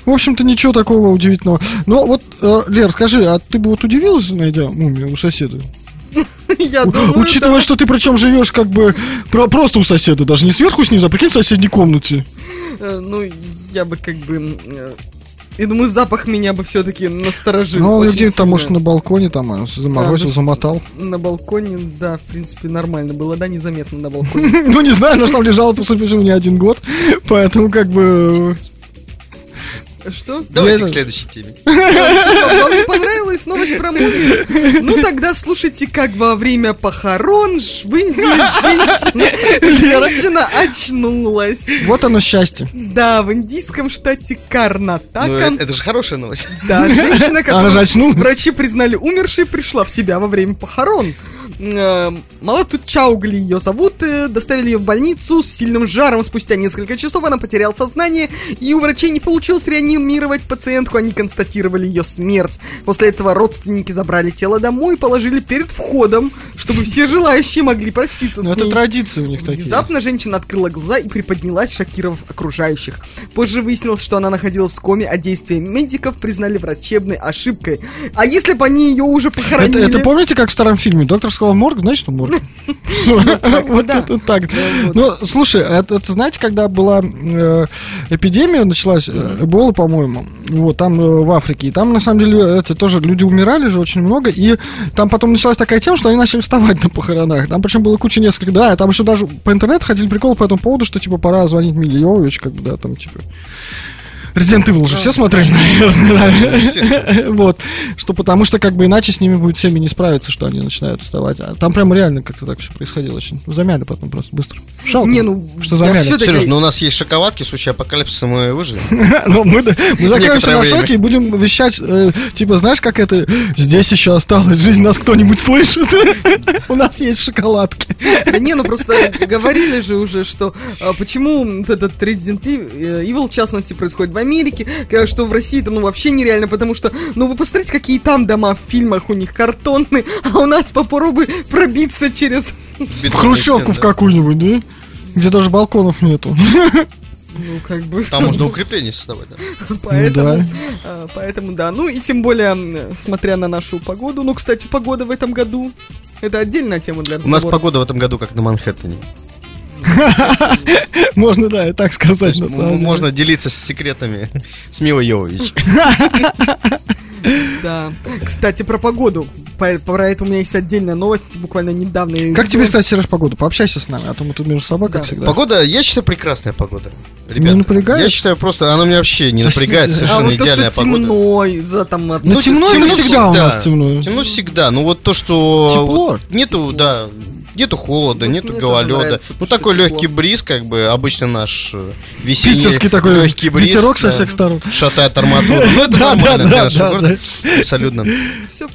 в общем-то, ничего такого удивительного. Но вот, э, Лер, скажи, а ты бы вот удивилась, найдя мумию у соседа? Я У- думаю, Учитывая, да. что ты причем живешь как бы про- просто у соседа, даже не сверху снизу, а прикинь, в соседней комнате. Э, Ну, я бы как бы... э, Я думаю, запах меня бы все-таки насторожил. Ну, он где-то там, сильно. может, на балконе там э, заморозил, А, ну, замотал. На балконе, да, в принципе, нормально было, да, незаметно на балконе. Ну, не знаю, но там лежал, по сути, не один год, поэтому как бы... Что? Давайте Я- к следующей теме. Вам не понравилась новость про мумию? Ну тогда слушайте, как во время похорон швынди женщина, женщина очнулась. Вот оно счастье. Да, в индийском штате Ну, Карнатака. это же хорошая новость. Да, женщина, которую очнулась. врачи признали умершей, пришла в себя во время похорон. Э, Малату Чаугли ее зовут, э, доставили ее в больницу с сильным жаром. Спустя несколько часов она потеряла сознание, и у врачей не получилось реанимировать пациентку, они констатировали ее смерть. После этого родственники забрали тело домой и положили перед входом, чтобы все желающие могли проститься с Ну, это ней. традиции у них такие. Внезапно женщина открыла глаза и приподнялась, шокировав окружающих. Позже выяснилось, что она находилась в коме, а действия медиков признали врачебной ошибкой. А если бы они ее уже Это, похоронили? это помните, как в старом фильме? Доктор сказал морг, значит, морг. Всё. Вот это так. Ну, слушай, это это, знаете, когда была э, эпидемия, началась, э, Эбола, по-моему, вот, там э, в Африке, и там, на самом деле, это тоже люди умирали же очень много, и там потом началась такая тема, что они начали вставать на похоронах. Там причем было куча нескольких, да, там еще даже по интернету ходили приколы по этому поводу, что, типа, пора звонить Миле Йовович, как бы, да, там, типа... Resident Evil же все смотрели, наверное, да? Вот. Что потому что, как бы, иначе с ними будет всеми не справиться, что они начинают вставать. А там прям реально как-то так все происходило очень. Замяли потом просто быстро. Жалко. Не, ну, что замяли. Сереж, ну у нас есть шоколадки, в случае апокалипсиса мы выживем. Но мы, закроемся на шоке и будем вещать, э, типа, знаешь, как это, здесь еще осталась жизнь, нас кто-нибудь слышит. У нас есть шоколадки. Да не, ну просто говорили же уже, что а, почему этот Resident Evil, Evil, в частности, происходит в Америке, э, что в России это ну вообще нереально, потому что, ну вы посмотрите, какие там дома в фильмах у них картонные, а у нас попробуй пробиться через... В Хрущевку в какую-нибудь, да? Где даже балконов нету. Ну, как бы... Там можно укрепление создавать, да. Поэтому, да. а, поэтому, да. Ну и тем более, смотря на нашу погоду. Ну, кстати, погода в этом году. Это отдельная тема для У разговора. нас погода в этом году как на Манхэттене. Можно, да, и так сказать. Можно делиться с секретами с Милой Йовович. Да. Кстати, про погоду. По- Про это у меня есть отдельная новость, буквально недавно. Как тебе, кстати, Сереж, погода? Пообщайся с нами, а то мы тут между собой, как Да. всегда. Погода, я считаю, прекрасная погода. Не Ребята, напрягает? я считаю просто, она меня вообще не напрягает, А совершенно то, идеальная что погода. темно, за там... от- Ну, темно это всегда у нас темно. Темно всегда, ну вот то, что... Тепло. вот Нету, да, нету холода, Вот нету гололеда. Ну такой тепло. легкий бриз, как бы, обычно наш э, весенний Питерский такой легкий бриз. ветерок со всех сторон. Шатает арматуру. Ну это нормально да, для нашего да, города. Абсолютно.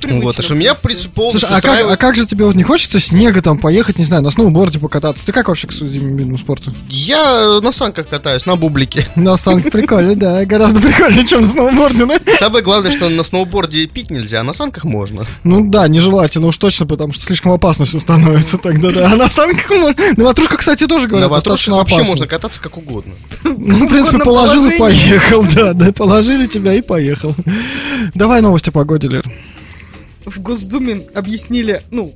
Вот, а что меня, в принципе, полностью Слушай, а как, а как же тебе вот не хочется снега там поехать, не знаю, на сноуборде покататься? Ты как вообще к зимнему спорту? Я на санках катаюсь, на бублике. На санках прикольно, да, гораздо прикольнее, чем на сноуборде, да? Самое главное, что на сноуборде пить нельзя, а на санках можно. Ну да, нежелательно уж точно, потому что слишком опасно все становится тогда, да. А на санках можно... На ватрушках, кстати, тоже На говорят, ватрушках достаточно вообще можно кататься как угодно. Ну, в принципе, положил и поехал, да, да, положили тебя и поехал. Давай новости о погоде, Лер. В Госдуме объяснили, ну,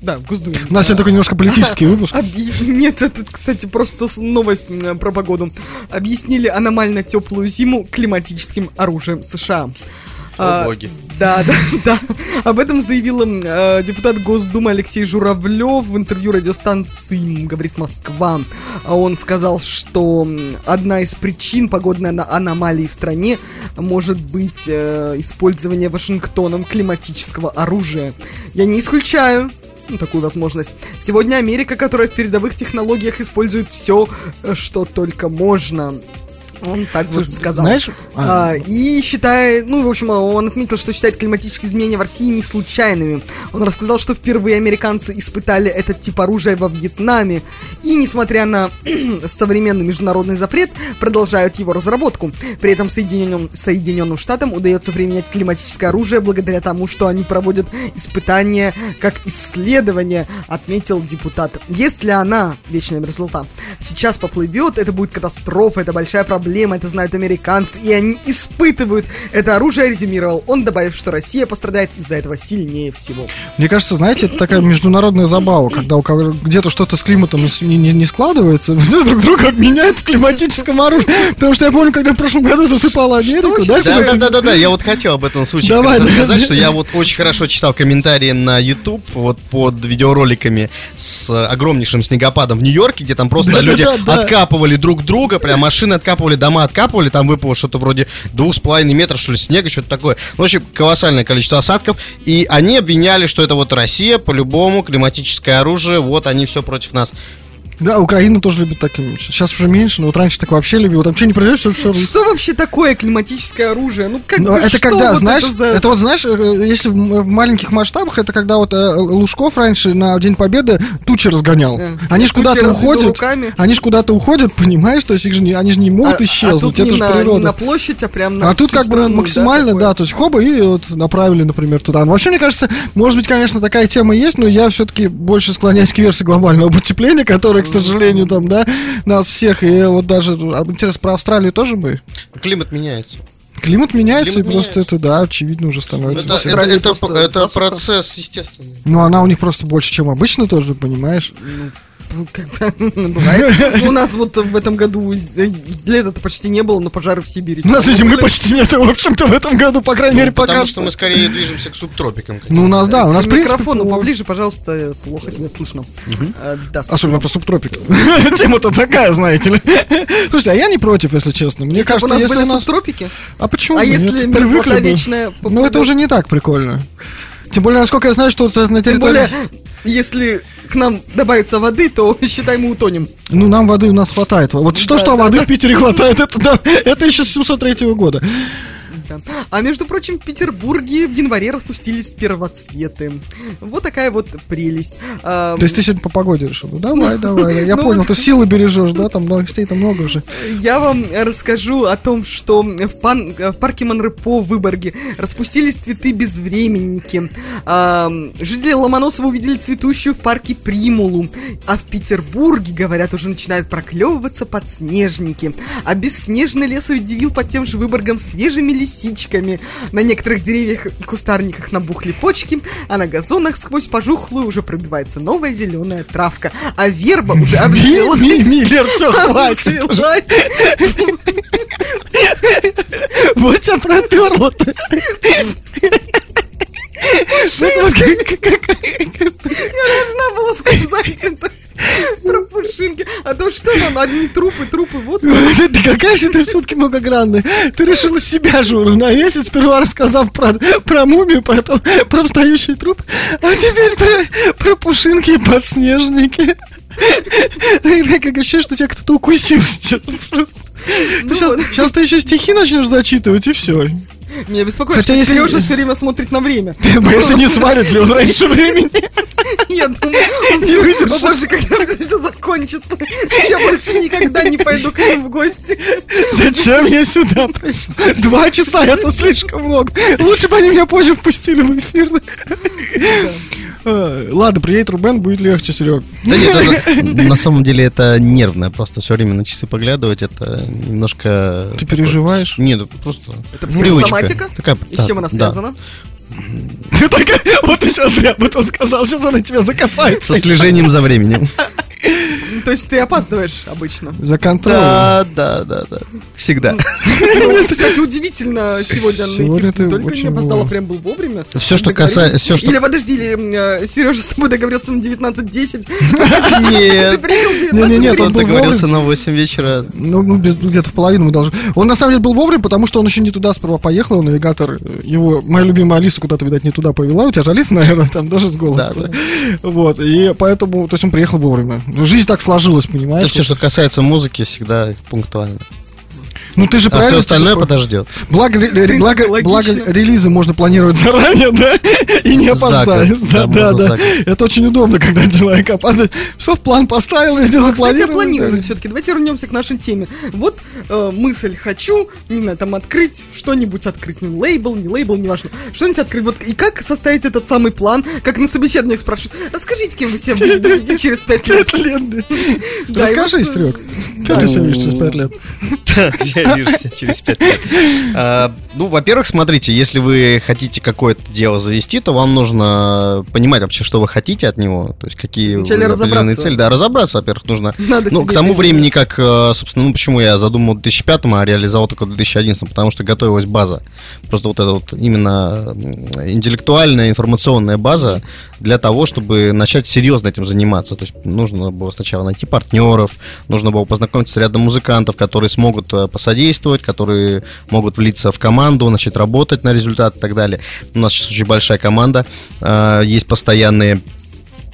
да, в Госдуме. У нас сегодня только немножко политический выпуск. Нет, это, кстати, просто новость м, про погоду. Объяснили аномально теплую зиму климатическим оружием США. А, боги. Да, да, да. Об этом заявил э, депутат Госдумы Алексей Журавлев в интервью радиостанции «Говорит Москва». А Он сказал, что одна из причин погодной аномалии в стране может быть э, использование Вашингтоном климатического оружия. Я не исключаю ну, такую возможность. Сегодня Америка, которая в передовых технологиях использует все, что только можно. Он так вот сказал. Знаешь, а, А, и считает, ну, в общем, он отметил, что считает климатические изменения в России не случайными. Он рассказал, что впервые американцы испытали этот тип оружия во Вьетнаме. И, несмотря на современный международный запрет, продолжают его разработку. При этом Соединенным, Соединенным Штатам удается применять климатическое оружие благодаря тому, что они проводят испытания как исследования, отметил депутат. Если она, вечная мерзлота, сейчас поплывет, это будет катастрофа, это большая проблема, это знают американцы, и они испытывают это оружие, резюмировал он, добавив, что Россия пострадает из-за этого сильнее всего. Мне кажется, знаете, это такая международная забава, когда у кого где-то что-то с климатом не, не- не складывается, друг друга обменяют в климатическом оружии. Потому что я помню, когда в прошлом году засыпала Америку, да, Да, да, да, да, да, я вот хотел об этом случае Давай, сказать, что я вот очень хорошо читал комментарии на YouTube вот под видеороликами с огромнейшим снегопадом в Нью-Йорке, где там просто люди да, да. откапывали друг друга, прям машины откапывали, дома откапывали, там выпало что-то вроде двух с половиной метров, что ли, снега, что-то такое. Ну, в общем, колоссальное количество осадков, и они обвиняли, что это вот Россия, по-любому, климатическое оружие, вот они все против нас. Да, Украина тоже любит таким. Сейчас уже меньше, но вот раньше так вообще любил. Там что не произойдет, все, все Что вообще такое климатическое оружие? Ну, как Но бы, это что когда, вот знаешь, это это, за- вот знаешь, э, если в, маленьких масштабах, это когда вот э, Лужков раньше на День Победы тучи разгонял. Да. Они ж куда-то уходят, руками. они ж куда-то уходят, понимаешь, то есть их же не, они же не могут А- исчезнуть, а тут это же на, природа. не на площадь, а прям на А тут как бы страну, максимально, такое? да, то есть хоба и вот направили, например, туда. Ну, Вообще, мне кажется, может быть, конечно, такая тема есть, но я все-таки больше склоняюсь к версии глобального потепления, которое, к сожалению, там, да, нас всех, и вот даже, интересно, про Австралию тоже бы? Климат меняется. Климат меняется, Климат и просто меняется. это, да, очевидно уже становится. Это, всем. это- это- просто это засуха. процесс естественный. Ну, она у них просто больше, чем обычно тоже, понимаешь? Ну, как бывает. Ну, У нас вот в этом году лета-то почти не было, но пожары в Сибири. У нас зимы почти нет, в общем-то, в этом году, по крайней мере, Ну, потому пока что мы скорее движемся к субтропикам. Ну, у нас, да, у нас, в принципе, микрофону по- поближе, пожалуйста, плохо тебя слышно. Э. Особенно по субтропикам. Тема-то такая, знаете ли. Слушайте, а я не против, если честно. Мне кажется, если у нас... субтропики, А почему? а если мерзлота вечная Ну, это уже не так прикольно. Тем более, насколько я знаю, что вот на Тем территории... более, если к нам добавится воды, то, считай, мы утонем. Ну, нам воды у нас хватает. Вот что-что, а да, воды да. в Питере хватает. Это, да, это еще с 703 года. Да. А между прочим, в Петербурге в январе распустились первоцветы. Вот такая вот прелесть. А, То есть ты сегодня по погоде решил? Ну, давай, давай. да. Я Ну, понял, ты силы бережешь, да? Там новостей-то много уже. Я вам расскажу о том, что в, пан- в парке Монрепо в Выборге распустились цветы безвременники. А, жители Ломоносова увидели цветущую в парке Примулу. А в Петербурге, говорят, уже начинают проклевываться подснежники. А бесснежный лес удивил под тем же Выборгом свежими лисичками. На некоторых деревьях и кустарниках набухли почки, а на газонах сквозь пожухлую уже пробивается новая зеленая травка. А верба уже. Ми- Миллер, все, хватит. Вот тебя как- Я должна была сказать это про пушинки. А то что нам, одни трупы, трупы, вот. Да какая же ты все-таки многогранная. Ты решила себя же уравновесить, сперва рассказав про, про мумию, про, то, про встающий труп, а теперь про, про пушинки и подснежники. Так как ощущение, что тебя кто-то укусил сейчас просто. Ну сейчас, ты еще стихи начнешь зачитывать, и все. Меня беспокоит, Хотя что если- Сережа все время смотрит на время. Боишься, не сварит ли он раньше времени. Я думаю, он Не выдержит. О боже, когда это все закончится. Я больше никогда не пойду к ним в гости. Зачем я сюда пришел? Два часа это слишком много. Лучше бы они меня позже впустили в эфир. А, Ладно, приедет Рубен, будет легче, Серег. Да нет, это- на самом деле это нервное, просто все время на часы поглядывать, это немножко... Ты переживаешь? Нет, это просто Это психосоматика? Такая- И да, с чем она да. связана? Ты такая, вот ты сейчас зря об этом сказал, сейчас она тебя закопает. Со слежением за временем. Ну, То есть ты опаздываешь обычно. За контроль. Да, да, да, да. Всегда. Ну, Кстати, удивительно сегодня на Сегодня эфир только не очень опоздала, прям был вовремя. Всё, что касается- Или подожди, или Сережа с тобой договорился на 19.10. Ты Нет. Не-не-не, 19.30. он договорился на 8 вечера. Ну, ну, где-то в половину мы должны. Он на самом деле был вовремя, потому что он еще не туда сперва поехал, навигатор, э, его, моя любимая Алиса куда-то, видать, не туда повела. У тебя же Алиса, наверное, там даже с голосом. Да, Вот, и поэтому, то есть он приехал вовремя. Ну, Жизнь так сложилась, понимаешь? Все, что касается музыки, всегда пунктуально. Ну ты же А правильно все остальное типа, подождет. Благо, ре- благо, благо релизы можно планировать заранее, да, и не опоздать. да, Да, да. Это очень удобно, когда человек опаздывает. Все в план поставил, везде Ну, а, кстати, запланировал. планировании все-таки. Давайте вернемся к нашей теме. Вот э, мысль хочу, не знаю, там открыть, что-нибудь открыть, не лейбл, не лейбл, не важно. Что-нибудь открыть. Вот и как составить этот самый план, как на собеседованиях спрашивают, расскажите, кем вы себя будете через пять лет. Расскажи, вот, Серег, как ты себя видишь через пять лет? Где я вижу себя через пять лет? А, Ну, во-первых, смотрите, если вы хотите какое-то дело завести, то вам нужно понимать вообще, что вы хотите от него, то есть какие определенные цели. Да, разобраться, во-первых, нужно. Надо Ну, к тому времени, как, э, собственно, ну, почему я задумал в 2005, а реализовал только в 2011, потому что готовилась база. Просто вот эта вот именно интеллектуальная, информационная база для того, чтобы начать серьезно этим заниматься. То есть нужно было сначала найти партнеров, нужно было познакомиться с рядом музыкантов, которые смогут э, посодействовать, которые могут влиться в команду, начать работать на результат и так далее. У нас сейчас очень большая команда, э, есть постоянные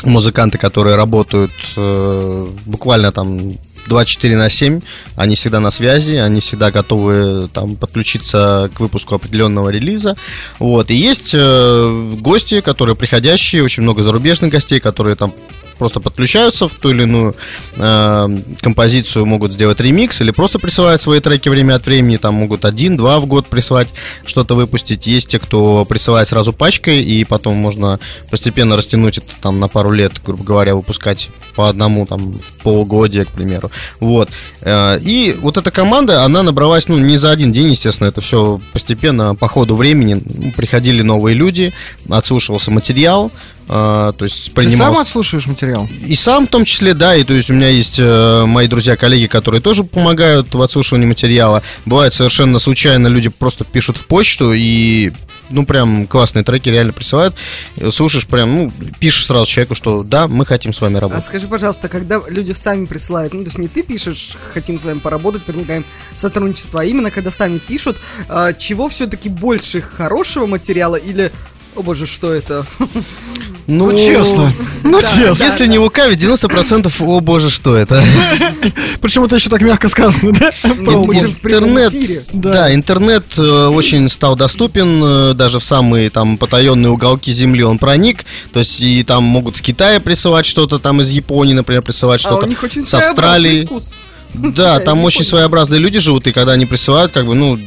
музыканты, которые работают э, буквально там 24 на 7, они всегда на связи, они всегда готовы там подключиться к выпуску определенного релиза. Вот. И есть э, гости, которые приходящие, очень много зарубежных гостей, которые там просто подключаются в ту или иную э, композицию, могут сделать ремикс или просто присылают свои треки время от времени, там могут один-два в год присылать, что-то выпустить. Есть те, кто присылает сразу пачкой, и потом можно постепенно растянуть это там на пару лет, грубо говоря, выпускать по одному там полугодия, к примеру. Вот. Э, И вот эта команда, она набралась, ну, не за один день, естественно, это все постепенно по ходу времени. Приходили новые люди, отслушивался материал, э, то есть Ты принимал... сам отслушиваешь материал? И сам в том числе, да, и то есть у меня есть э, мои друзья-коллеги, которые тоже помогают в отслушивании материала. Бывает совершенно случайно люди просто пишут в почту и ну, прям классные треки реально присылают. Э, Слушаешь прям, ну, пишешь сразу человеку, что да, мы хотим с вами А работать. скажи, пожалуйста, когда люди сами присылают, ну, то есть не ты пишешь, хотим с вами поработать, предлагаем сотрудничество, а именно когда сами пишут, а, чего все-таки больше, хорошего материала или, о боже, что это? Ну, честно. Ну, Да, честно. да, Если не лукавить, 90% о боже, что это? Причем это еще так мягко сказано, да? Ну, интернет, да. интернет э, очень стал доступен, э, даже в самые там потаенные уголки земли он проник, то есть и там могут с Китая присылать что-то, там из Японии, например, присылать А что-то, с Австралии. Да, Да, там очень своеобразные люди живут, и когда они присылают, как бы, ну,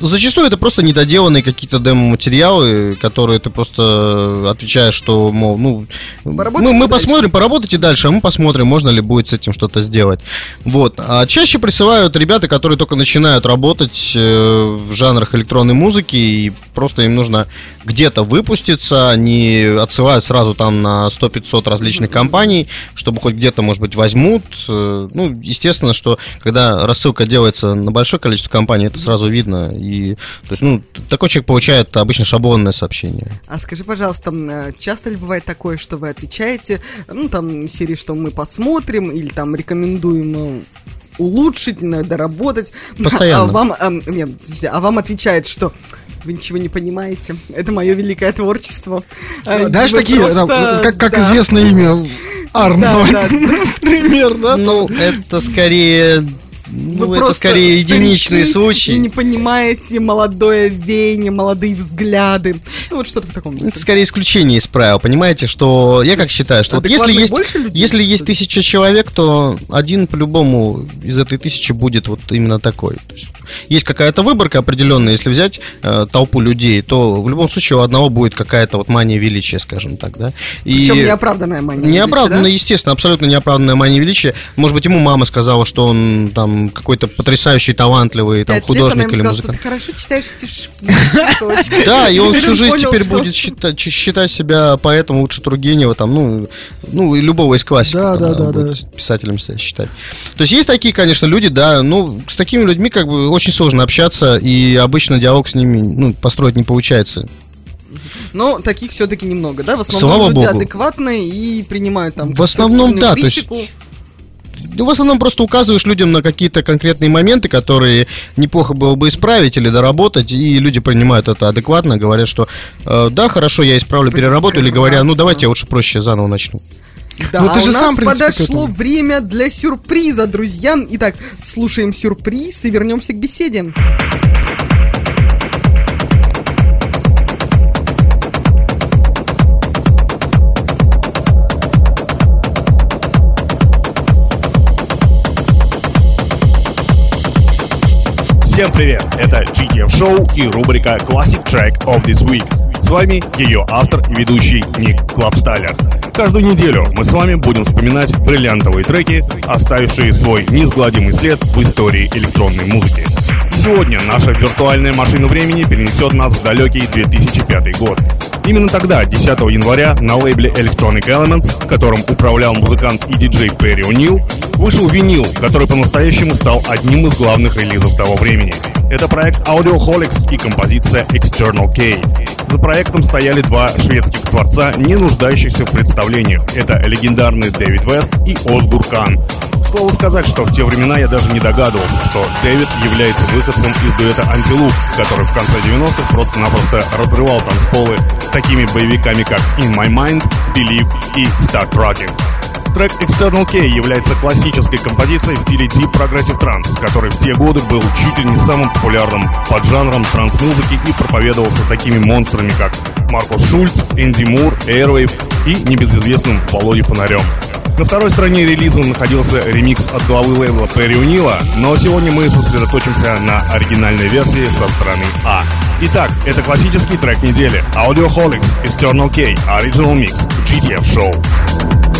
зачастую это просто недоделанные какие-то демо-материалы, которые ты просто отвечаешь, что, мол, ну, Поработайте мы, мы посмотрим, поработайте дальше, а мы посмотрим, можно ли будет с этим что-то сделать. Вот. А чаще присылают ребята, которые только начинают работать э, в жанрах электронной музыки, и просто им нужно где-то выпуститься, они отсылают сразу там на 100-500 различных компаний, чтобы хоть где-то, может быть, возьмут. Э, Ну, естественно, что когда рассылка делается на большое количество компаний, это сразу видно. И, то есть, ну, такой человек получает обычно шаблонное сообщение. А скажи, пожалуйста, э, часто ли бывает такое, что вы отвечаете, ну, там, серии, что мы посмотрим, или там рекомендуем э, улучшить, доработать. Постоянно. А вам, а, нет, подожди, а вам отвечает, что вы ничего не понимаете. Это мое великое творчество. А, Знаешь, вы такие, просто- как, как да. известное имя Арнольд. Да, да. Пример, да? Ну, это скорее... Ну, Вы это скорее единичный старики случай. И не понимаете молодое веяние, молодые взгляды. Ну, вот что-то в таком. Это скорее исключение из правил, понимаете, что я как считаю, что вот если есть, людей? если есть тысяча человек, то один по-любому из этой тысячи будет вот именно такой. То есть, есть какая-то выборка определенная, если взять э, толпу людей, то в любом случае у одного будет какая-то вот мания величия, скажем так, да. И Причем неоправданная мания. Величия, естественно, абсолютно неоправданная мания величия. Может быть, ему мама сказала, что он там какой-то потрясающий, талантливый да? там, художник или музыкант. ты хорошо читаешь стишки. Да, и он всю жизнь теперь будет считать, себя поэтом лучше Тургенева, там, ну, ну, любого из классиков. Да, да, да, писателем себя считать. То есть есть такие, конечно, люди, да, ну, с такими людьми как бы очень сложно общаться, и обычно диалог с ними, ну, построить не получается. Но таких все-таки немного, да? В основном Слава люди богу. адекватные и принимают там В основном, да, то есть критику. Ну, в основном просто указываешь людям на какие-то конкретные моменты, которые неплохо было бы исправить или доработать, и люди принимают это адекватно, говорят, что э, да, хорошо, я исправлю, переработаю, или говоря, ну давайте я лучше проще заново начну. Да, Ну, ты же у нас сам, подошло время для сюрприза, друзья. Итак, слушаем сюрприз и вернемся к беседе. Всем привет! Это GTF Show и рубрика Classic Track of this Week. С вами ее автор и ведущий Ник Клабстайлер. Каждую неделю мы с вами будем вспоминать бриллиантовые треки, оставившие свой неизгладимый след в истории электронной музыки. Сегодня наша виртуальная машина времени перенесет нас в далекий 2005 год. Именно тогда, 10 января, на лейбле Electronic Elements, которым управлял музыкант и диджей Перри О'Нил, вышел винил, который по-настоящему стал одним из главных релизов того времени. Это проект Audioholics и композиция External K. За проектом стояли два шведских творца, не нуждающихся в представлениях. Это легендарный Дэвид Вест и Озгур Кан. К сказать, что в те времена я даже не догадывался, что Дэвид является выходцем из дуэта Антилуп, который в конце 90-х просто-напросто разрывал танцполы такими боевиками, как In My Mind, Believe и Start Rocking. Трек External K является классической композицией в стиле Deep Progressive Trance, который в те годы был чуть ли не самым популярным поджанром транс-музыки и проповедовался такими монстрами, как Маркус Шульц, Энди Мур, Airwave и небезызвестным Володей Фонарем. На второй стороне релиза находился ремикс от главы лейбла Перри Унила, но сегодня мы сосредоточимся на оригинальной версии со стороны А. Итак, это классический трек недели Audioholics External K Original Mix GTF Show.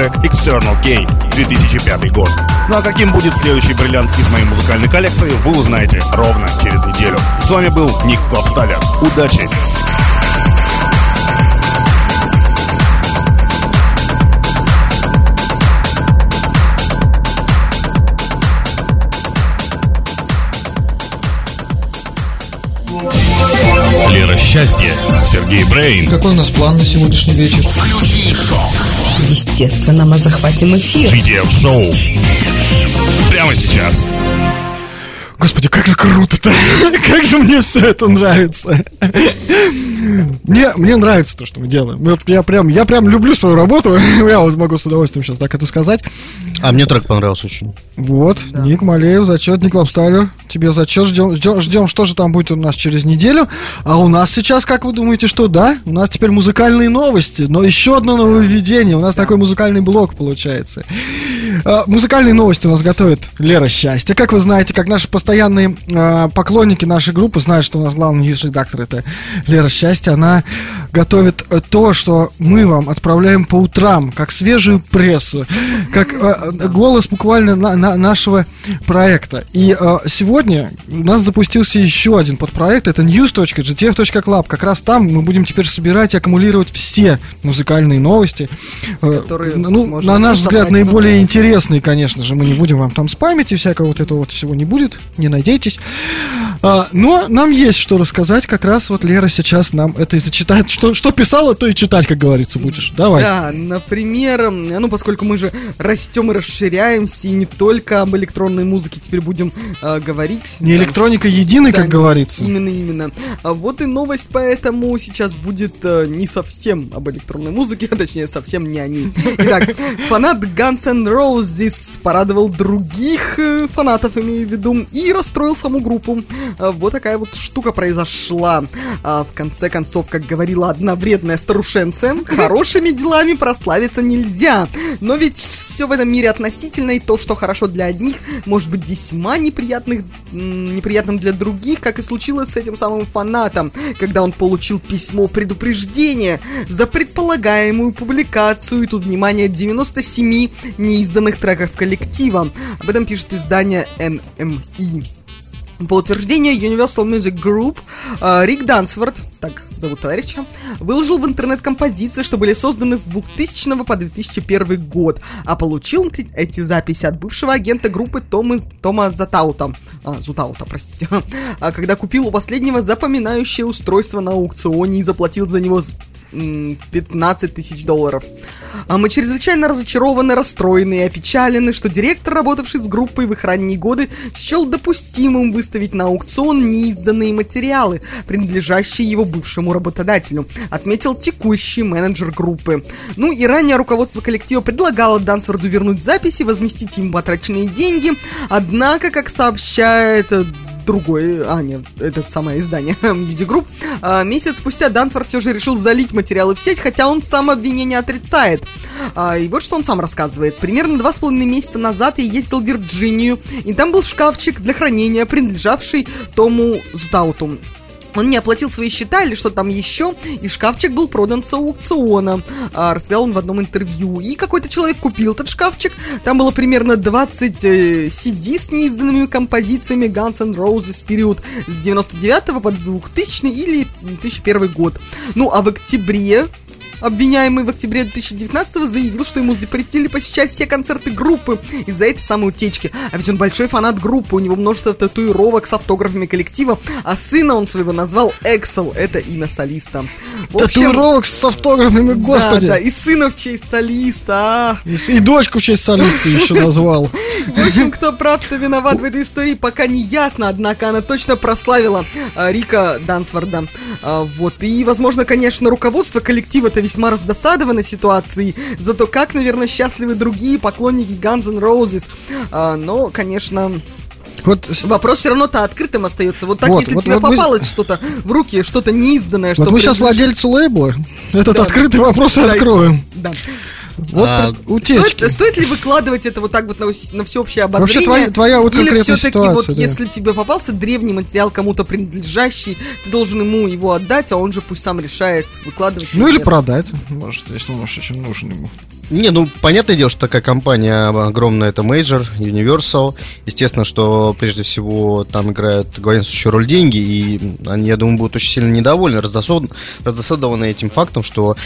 Трек External K 2005 год. Ну а каким будет следующий бриллиант из моей музыкальной коллекции, вы узнаете ровно через неделю. С вами был Ник Клабсталер. Удачи! Счастье, Сергей Брейн, Какой у нас план на сегодняшний вечер? Естественно, мы захватим эфир. GTF Show. Прямо сейчас. Господи, как же круто-то! Как же мне все это нравится! Мне, мне нравится то, что мы делаем. Я прям, я прям люблю свою работу. Я вот могу с удовольствием сейчас так это сказать. А мне трек понравился очень. Вот, Ник Малеев, зачет, Ник Лапстайлер. Тебе зачет, ждем, ждем, ждем, что же там будет у нас через неделю. А у нас сейчас, как вы думаете, что, да? У нас теперь музыкальные новости, но еще одно нововведение. У нас такой музыкальный блок получается. А, Музыкальные новости у нас готовит Лера Счастье. Как вы знаете, как наши постоянные а, поклонники нашей группы знают, что у нас главный ньюс-редактор это Лера Счастье. Она готовит э, то, что мы вам отправляем по утрам, как свежую прессу, как э, э, голос буквально на- на- нашего проекта. И э, сегодня у нас запустился еще один подпроект, это news.gtf.club. Как раз там мы будем теперь собирать и аккумулировать все музыкальные новости. Э, ну, на наш взгляд, на наиболее проект. интересные, конечно же, мы не будем вам там спамить и всякого вот этого вот всего не будет, не надейтесь. А, но нам есть что рассказать, как раз вот Лера сейчас нам это и зачитает. Что, что писала, то и читать, как говорится, будешь. Давай. Да, например, ну, поскольку мы же растем и расширяемся, и не только об электронной музыке теперь будем э, говорить. Не Там, электроника единой, да, как говорится. Именно, именно. А вот и новость, поэтому сейчас будет э, не совсем об электронной музыке, а точнее совсем не о ней. Итак, фанат Guns N' Roses порадовал других э, фанатов, имею в виду, и расстроил саму группу. А, Вот такая вот штука произошла. А, В конце концов, как говорила одна вредная старушенция, хорошими делами прославиться нельзя. Но ведь все в этом мире относительно, и то, что хорошо для одних, может быть весьма неприятных, неприятным для других, как и случилось с этим самым фанатом, когда он получил письмо предупреждения за предполагаемую публикацию, и тут, внимание, 97 неизданных треков коллектива. Об этом пишет издание NME. По утверждению Universal Music Group, э, Рик Дансворт, так зовут товарища, выложил в интернет композиции, что были созданы с 2000 по 2001 год, а получил эти- записи от бывшего агента группы Тома, Тома Затаута, а, Зутаута, простите, а, когда купил у последнего запоминающее устройство на аукционе и заплатил за него 15 тысяч долларов. А мы чрезвычайно разочарованы, расстроены и опечалены, что директор, работавший с группой в их ранние годы, счел допустимым выставить на аукцион неизданные материалы, принадлежащие его бывшему работодателю, отметил текущий менеджер группы. Ну и ранее руководство коллектива предлагало Дансворду вернуть записи, возместить им потраченные деньги, однако, как сообщает другое, а нет, это самое издание Beauty Group. А, месяц спустя Дансфорд все же решил залить материалы в сеть, хотя он сам обвинение отрицает. А, и вот что он сам рассказывает. Примерно два с половиной месяца назад я ездил в Вирджинию, и там был шкафчик для хранения, принадлежавший Тому Зутауту. Он не оплатил свои счета или что там еще, и шкафчик был продан с аукциона, а, рассказал он в одном интервью. И какой-то человек купил этот шкафчик, там было примерно 20 э, CD с неизданными композициями Guns N' Roses период с 99 по 2000 или 2001 год. Ну, а в октябре Обвиняемый в октябре 2019 заявил, что ему запретили посещать все концерты группы из-за этой самой утечки. А ведь он большой фанат группы, у него множество татуировок с автографами коллектива, а сына он своего назвал Эксел, это имя солиста. В общем, Татуировок с автографами, господи. Да, да, и сына в честь солиста, а. И, и дочку в честь солиста еще назвал. В общем, кто прав, кто виноват в этой истории, пока не ясно, однако она точно прославила а, Рика Дансфорда. А, вот, и, возможно, конечно, руководство коллектива-то весьма раздосадовано ситуацией, зато как, наверное, счастливы другие поклонники Guns N' Roses. А, но, конечно, Вот вопрос все равно-то открытым остается. Вот так, Вот, если вот- тебе вот мы- попалось что-то в руки, что-то неизданное, что Вот мы сейчас принадлежит- владельцу лейбла этот Да. открытый вопрос и Да, откроем. Да. Вот А, утечки. Стоит, стоит ли выкладывать это вот так вот на, на всеобщее Вообще обозрение? твоя- твоя вот Или все-таки ситуация, вот да. если тебе попался древний материал кому-то принадлежащий, ты должен ему его отдать, а он же пусть сам решает выкладывать. Ну или нет. продать, может, если он уж очень нужен ему. Не, ну, понятное дело, что такая компания огромная, это Major, Universal. Естественно, что прежде всего там играют главенствующую роль деньги, и они, я думаю, будут очень сильно недовольны, раздосад- раздосадованы этим фактом, что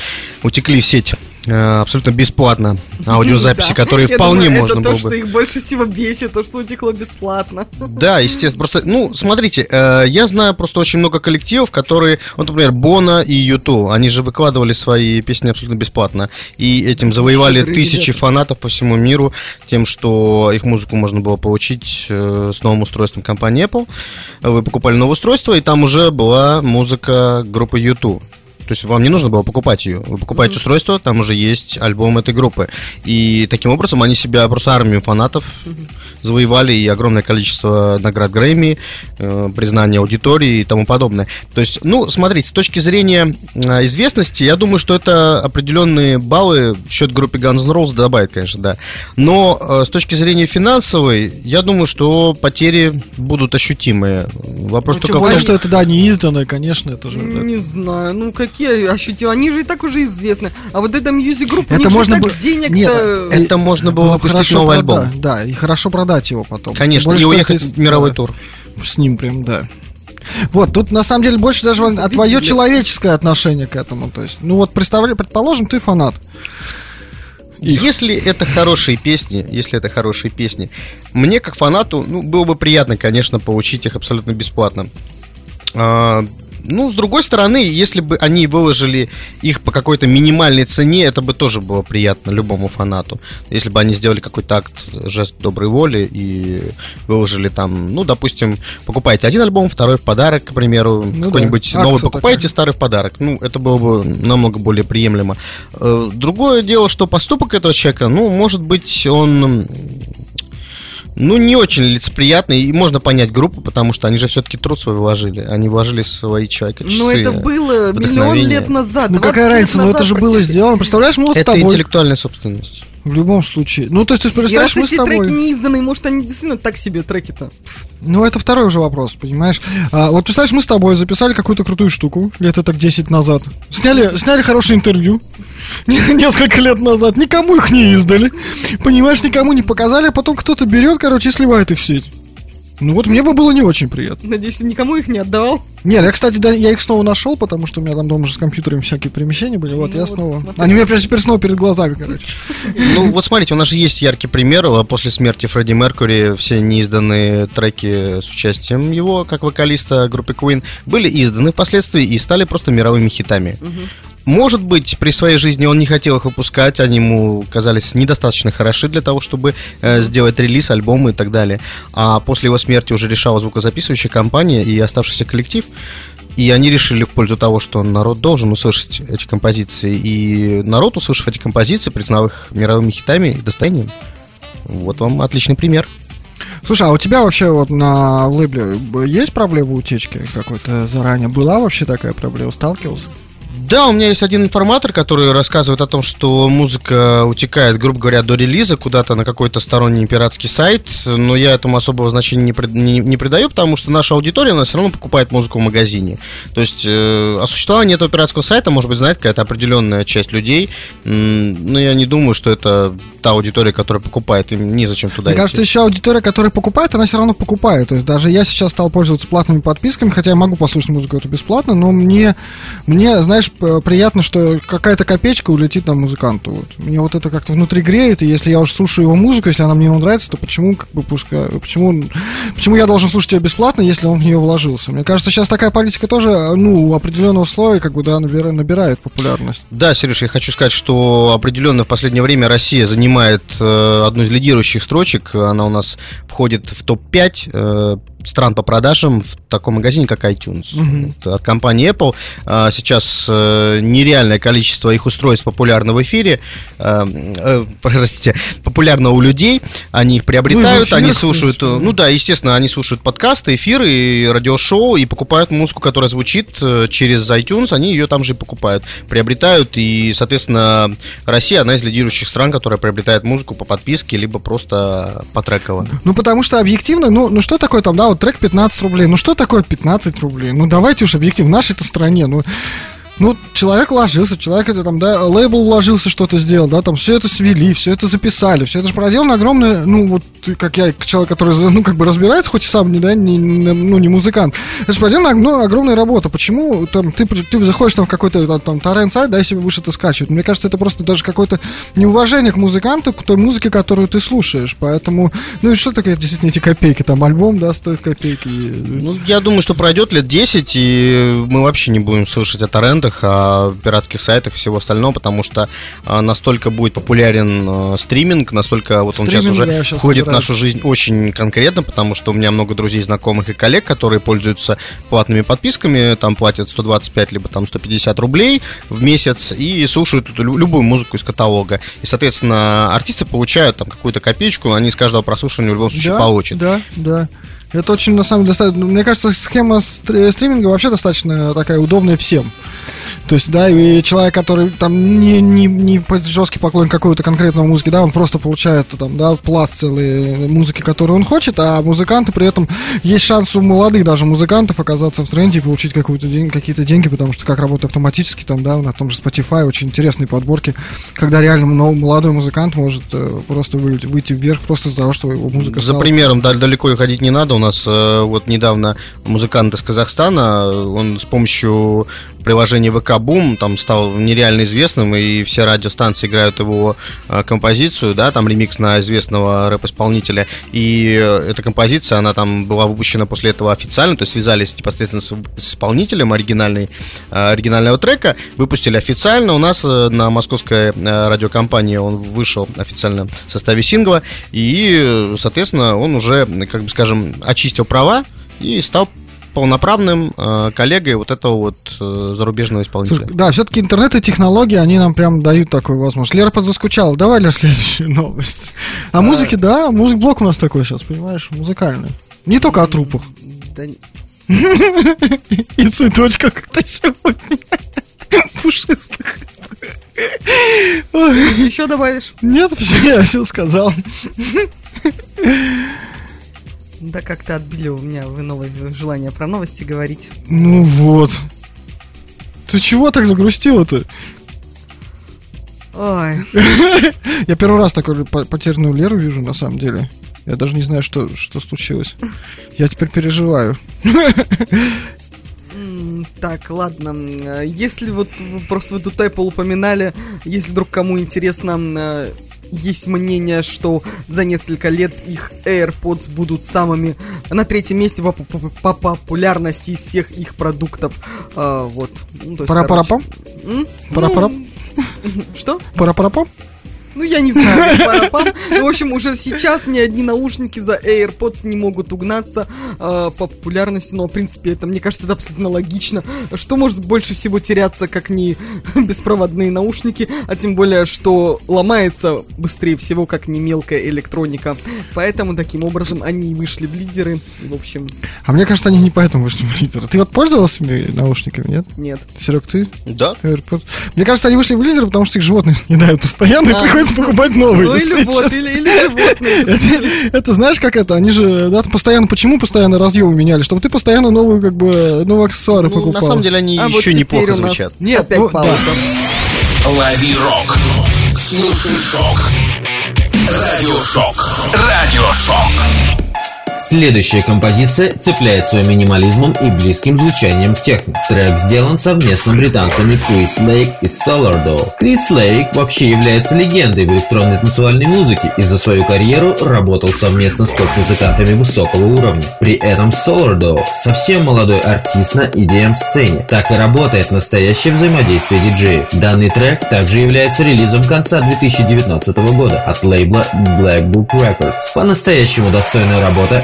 утекли в сеть абсолютно бесплатно аудиозаписи, Да. которые Я вполне думаю, можно это было то, что их больше всего бесит, то, что утекло бесплатно. Да, естественно. Просто, ну, смотрите, э, я знаю просто очень много коллективов, которые, вот, например, Бона и Юту, они же выкладывали свои песни абсолютно бесплатно. И этим завоевали тысячи ребята. фанатов по всему миру, тем, что их музыку можно было получить э, с новым устройством компании Apple. Вы покупали новое устройство, и там уже была музыка группы Юту. То есть вам не нужно было покупать ее. Вы покупаете устройство, там уже есть альбом этой группы. И таким образом они себя просто армию фанатов завоевали и огромное количество наград Грэмми, э, признание аудитории и тому подобное. То есть, ну, смотрите, с точки зрения э, известности, я думаю, что это определенные баллы в счет группе Guns N' Roses добавит, конечно, да. Но э, с точки зрения финансовой, я думаю, что потери будут ощутимые. Вопрос Ну, только тем в более, том, что это, да, не изданное, конечно, это же... да. Не знаю, ну какие ощутимые, они же и так уже известны. А вот эта Group, у Это можно так было- денег-то... Нет, это можно было выпустить хорошо новый прода- альбом. Да, и хорошо продать его потом. Конечно, более, и уехать в мировой да, тур. С ним прям, да. Вот, тут на самом деле больше даже а твое человеческое отношение к этому. То есть, ну вот представляй, предположим, ты фанат. Если это хорошие песни, если это хорошие песни, мне как фанату, ну, было бы приятно, конечно, получить их абсолютно бесплатно. А, ну, с другой стороны, если бы они выложили их по какой-то минимальной цене, это бы тоже было приятно любому фанату. Если бы они сделали какой-то акт, жест доброй воли и выложили там, ну, допустим, покупаете один альбом, второй в подарок, к примеру, Ну какой-нибудь да, новый акция покупаете, такая. старый в подарок. Ну, это было бы намного более приемлемо. Э, Другое дело, что поступок этого человека, ну, может быть, он ну, не очень лицеприятный, и можно понять группу, потому что они же все-таки труд свой вложили. Они вложили свои человека Ну это было миллион лет назад. Ну 20 какая разница, ну это же было сделано. Представляешь, мы вот с Это тобой. интеллектуальная собственность. В любом случае. Ну, то есть, ты И представляешь, раз мы с эти треки тобой. не изданы, может они действительно так себе треки-то. Ну, это второй уже вопрос, понимаешь? А, вот представляешь, мы с тобой записали какую-то крутую штуку лет так 10 назад. Сняли, сняли хорошее интервью не- несколько лет назад. Никому их не издали. Понимаешь, никому не показали, а потом кто-то берет, короче, и сливает их в сеть. Ну вот мне бы было не очень приятно. Надеюсь, ты никому их не отдавал. Нет, я, кстати, да, я их снова нашел, потому что у меня там дома же с компьютерами всякие перемещения были. Вот Ну я вот снова. смотри. Они у меня прям теперь снова перед глазами, короче. Ну, вот смотрите, у нас же есть яркий пример. А После смерти Фредди Меркьюри все неизданные треки с участием его, как вокалиста группы Queen, были изданы впоследствии и стали просто мировыми хитами. Может быть, при своей жизни он не хотел их выпускать, они ему казались недостаточно хороши для того, чтобы э, сделать релиз, альбомы и так далее. А после его смерти уже решала звукозаписывающая компания и оставшийся коллектив. И они решили в пользу того, что народ должен услышать эти композиции. И народ, услышав эти композиции, признал их мировыми хитами и достоянием. Вот вам отличный пример. Слушай, а у тебя вообще вот на лейбле есть проблема утечки какой-то заранее? Была вообще такая проблема? Сталкивался? Да, у меня есть один информатор, который рассказывает о том, что музыка утекает, грубо говоря, до релиза куда-то на какой-то сторонний пиратский сайт, но я этому особого значения не, прид- не- не придаю, потому что наша аудитория, она все равно покупает музыку в магазине. То есть э, о существовании этого пиратского сайта, может быть, знает какая-то определенная часть людей, но я не думаю, что это та аудитория, которая покупает, им незачем туда Мне идти. кажется, еще аудитория, которая покупает, она все равно покупает. То есть даже я сейчас стал пользоваться платными подписками, хотя я могу послушать музыку эту бесплатно, но мне, мне, знаешь, приятно, что какая-то копеечка улетит на музыканту. Вот. Мне вот это как-то внутри греет, и если я уж слушаю его музыку, если она мне ему нравится, то почему, как бы, пускай, почему, почему я должен слушать ее бесплатно, если он в нее вложился? Мне кажется, сейчас такая политика тоже, ну, определенного слоя, как бы, да, набира- набирает популярность. Да, Сереж, я хочу сказать, что определенно в последнее время Россия занимает э, одну из лидирующих строчек. Она у нас входит в топ-5 э, стран по продажам в таком магазине, как iTunes. Мгм. Вот От компании Apple а, сейчас э, нереальное количество их устройств популярно в эфире, э, э, простите, популярно у людей, они их приобретают, Ну, в они слушают, э, ну да, естественно, они слушают подкасты, эфиры, и радиошоу, и покупают музыку, которая звучит э, через iTunes, они ее там же и покупают, приобретают, и, соответственно, Россия одна из лидирующих стран, которая приобретает музыку по подписке, либо просто по треково. Ну, потому что объективно, ну, ну что такое там, да, вот трек 15 рублей, ну что такое 15 рублей? Ну давайте уж объективно, в нашей-то стране, ну, ну, человек вложился, человек это там, да, лейбл вложился, что-то сделал, да, там все это свели, все это записали, все это же проделано огромное, ну, вот, как я, человек, который, ну, как бы разбирается, хоть и сам, не, да, не, ну, не музыкант, это же проделана ну, огромная работа, почему там ты, ты заходишь там в какой-то там, торрент сайт, да, и себе будешь это скачивать, мне кажется, это просто даже какое-то неуважение к музыканту, к той музыке, которую ты слушаешь, поэтому, ну, и что такое действительно эти копейки, там, альбом, да, стоит копейки, Ну, я думаю, что пройдет лет 10, и мы вообще не будем слышать о торрентах, о пиратских сайтах и всего остального, потому что а, настолько будет популярен а, стриминг, настолько вот он сейчас уже щас входит в набирает. нашу жизнь очень конкретно, потому что у меня много друзей, знакомых и коллег, которые пользуются платными подписками, там платят 125 либо там 150 рублей в месяц и слушают лю- любую музыку из каталога. И, соответственно, артисты получают там какую-то копеечку, они с каждого прослушивания в любом случае Да, получат. Да, да. Это очень, на самом деле, достаточно... Мне кажется, схема стри- стриминга вообще достаточно такая удобная всем. То есть, да, и человек, который там не, не, не жесткий поклонник какой-то конкретной музыки, да, он просто получает там, да, пласт целой музыки, которую он хочет, а музыканты при этом есть шанс у молодых даже музыкантов оказаться в тренде и получить какую-то день, какие-то деньги, потому что как работает автоматически там, да, на том же Spotify очень интересные подборки, когда реально молодой музыкант может э, просто выйти, выйти вверх просто из-за того, что его музыка За стала- примером да- далеко и ходить не надо. У нас э, вот недавно музыкант из Казахстана, он с помощью приложения ВК Бум там стал нереально известным, и все радиостанции играют его э, композицию, да, там ремикс на известного рэп-исполнителя. И э, эта композиция, она там была выпущена после этого официально, то есть связались непосредственно с, исполнителем оригинальной, э, оригинального трека, выпустили официально. У нас э, на московской э, радиокомпании он вышел официально в составе сингла, и, соответственно, он уже, как бы скажем, очистил права и стал полноправным э, коллегой вот этого вот э, зарубежного исполнителя. Слушай, Да, все-таки интернет и технологии, они нам прям дают такую возможность. Лера подзаскучала. Давай, Лер, следующую новость. А музыки, да, музык-блок у нас такой сейчас, понимаешь, музыкальный. Не только о трупах. Да И цветочках как-то сегодня. Пушистых. Еще добавишь? Нет, все, я все сказал. Да как-то отбили у меня вы новое желание про новости говорить. Ну вот. Ты чего так загрустила-то? Ой, Я первый раз такую по- потерянную Леру вижу, на самом деле. Я даже не знаю, что, что случилось. Я теперь переживаю. Так, ладно. Если вот просто вы тут Apple упоминали, если вдруг кому интересно, э, есть мнение, что за несколько лет их AirPods будут самыми на третьем месте по, по- по популярности из всех их продуктов. А, вот. Ну, Пара-парапам? короче, м? Пара-парам? Что? Пара-парапам? Ну, я не знаю. Ну, в общем, уже сейчас ни одни наушники за AirPods не могут угнаться э, по популярности, но, в принципе, это, мне кажется, это абсолютно логично. Что может больше всего теряться, как не беспроводные наушники, а тем более, что ломается быстрее всего, как не мелкая электроника. Поэтому, таким образом, они и вышли в лидеры. В общем, А мне кажется, они не поэтому вышли в лидеры. Ты вот пользовался наушниками, нет? нет. Серег, ты? Да. AirPods? Мне кажется, они вышли в лидеры, потому что их животные съедают постоянно, и А. приходится покупать новые. Ну, или вот, или, или животные. Это, это знаешь, как это? Они же, да, постоянно, почему постоянно разъемы меняли? Чтобы ты постоянно новые, как бы, новые аксессуары Ну, покупал. на самом деле они А вот еще теперь неплохо нас звучат. Нет, опять ну, пауза. Лови рок. Слушай шок. Радиошок. Радиошок. Следующая композиция цепляет своим минимализмом и близким звучанием к техно. Трек сделан совместно британцами Крис Лейк и Solardo. Крис Лейк вообще является легендой в электронной танцевальной музыке и за свою карьеру работал совместно с топ-музыкантами высокого уровня. При этом Solardo совсем молодой артист на EDM-сцене. Так и работает настоящее взаимодействие диджеев. Данный трек также является релизом конца 2019 года от лейбла Black Book Records. По-настоящему достойная работа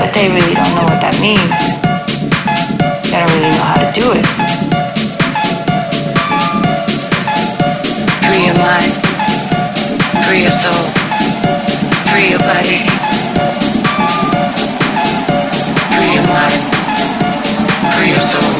But they really don't know what that means. They don't really know how to do it. Your mind, free your soul, free your body. Free your mind, free your soul.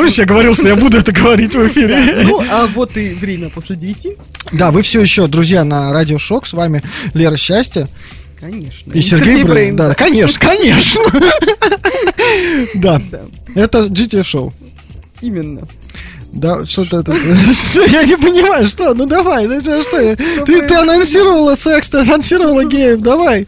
Помнишь, я говорил, что я буду это говорить в эфире? Ну, а вот и время после девяти. Да, вы все еще, друзья, на Радио Шок. С вами Лера Счастье. Конечно. И Сергей Брейн. Да, да, конечно, конечно. Да, это GTF шоу. Именно. Да, что-то это... Я не понимаю, что? Ну давай, ну что? Ты, ты анонсировала секс, ты анонсировала геев, давай.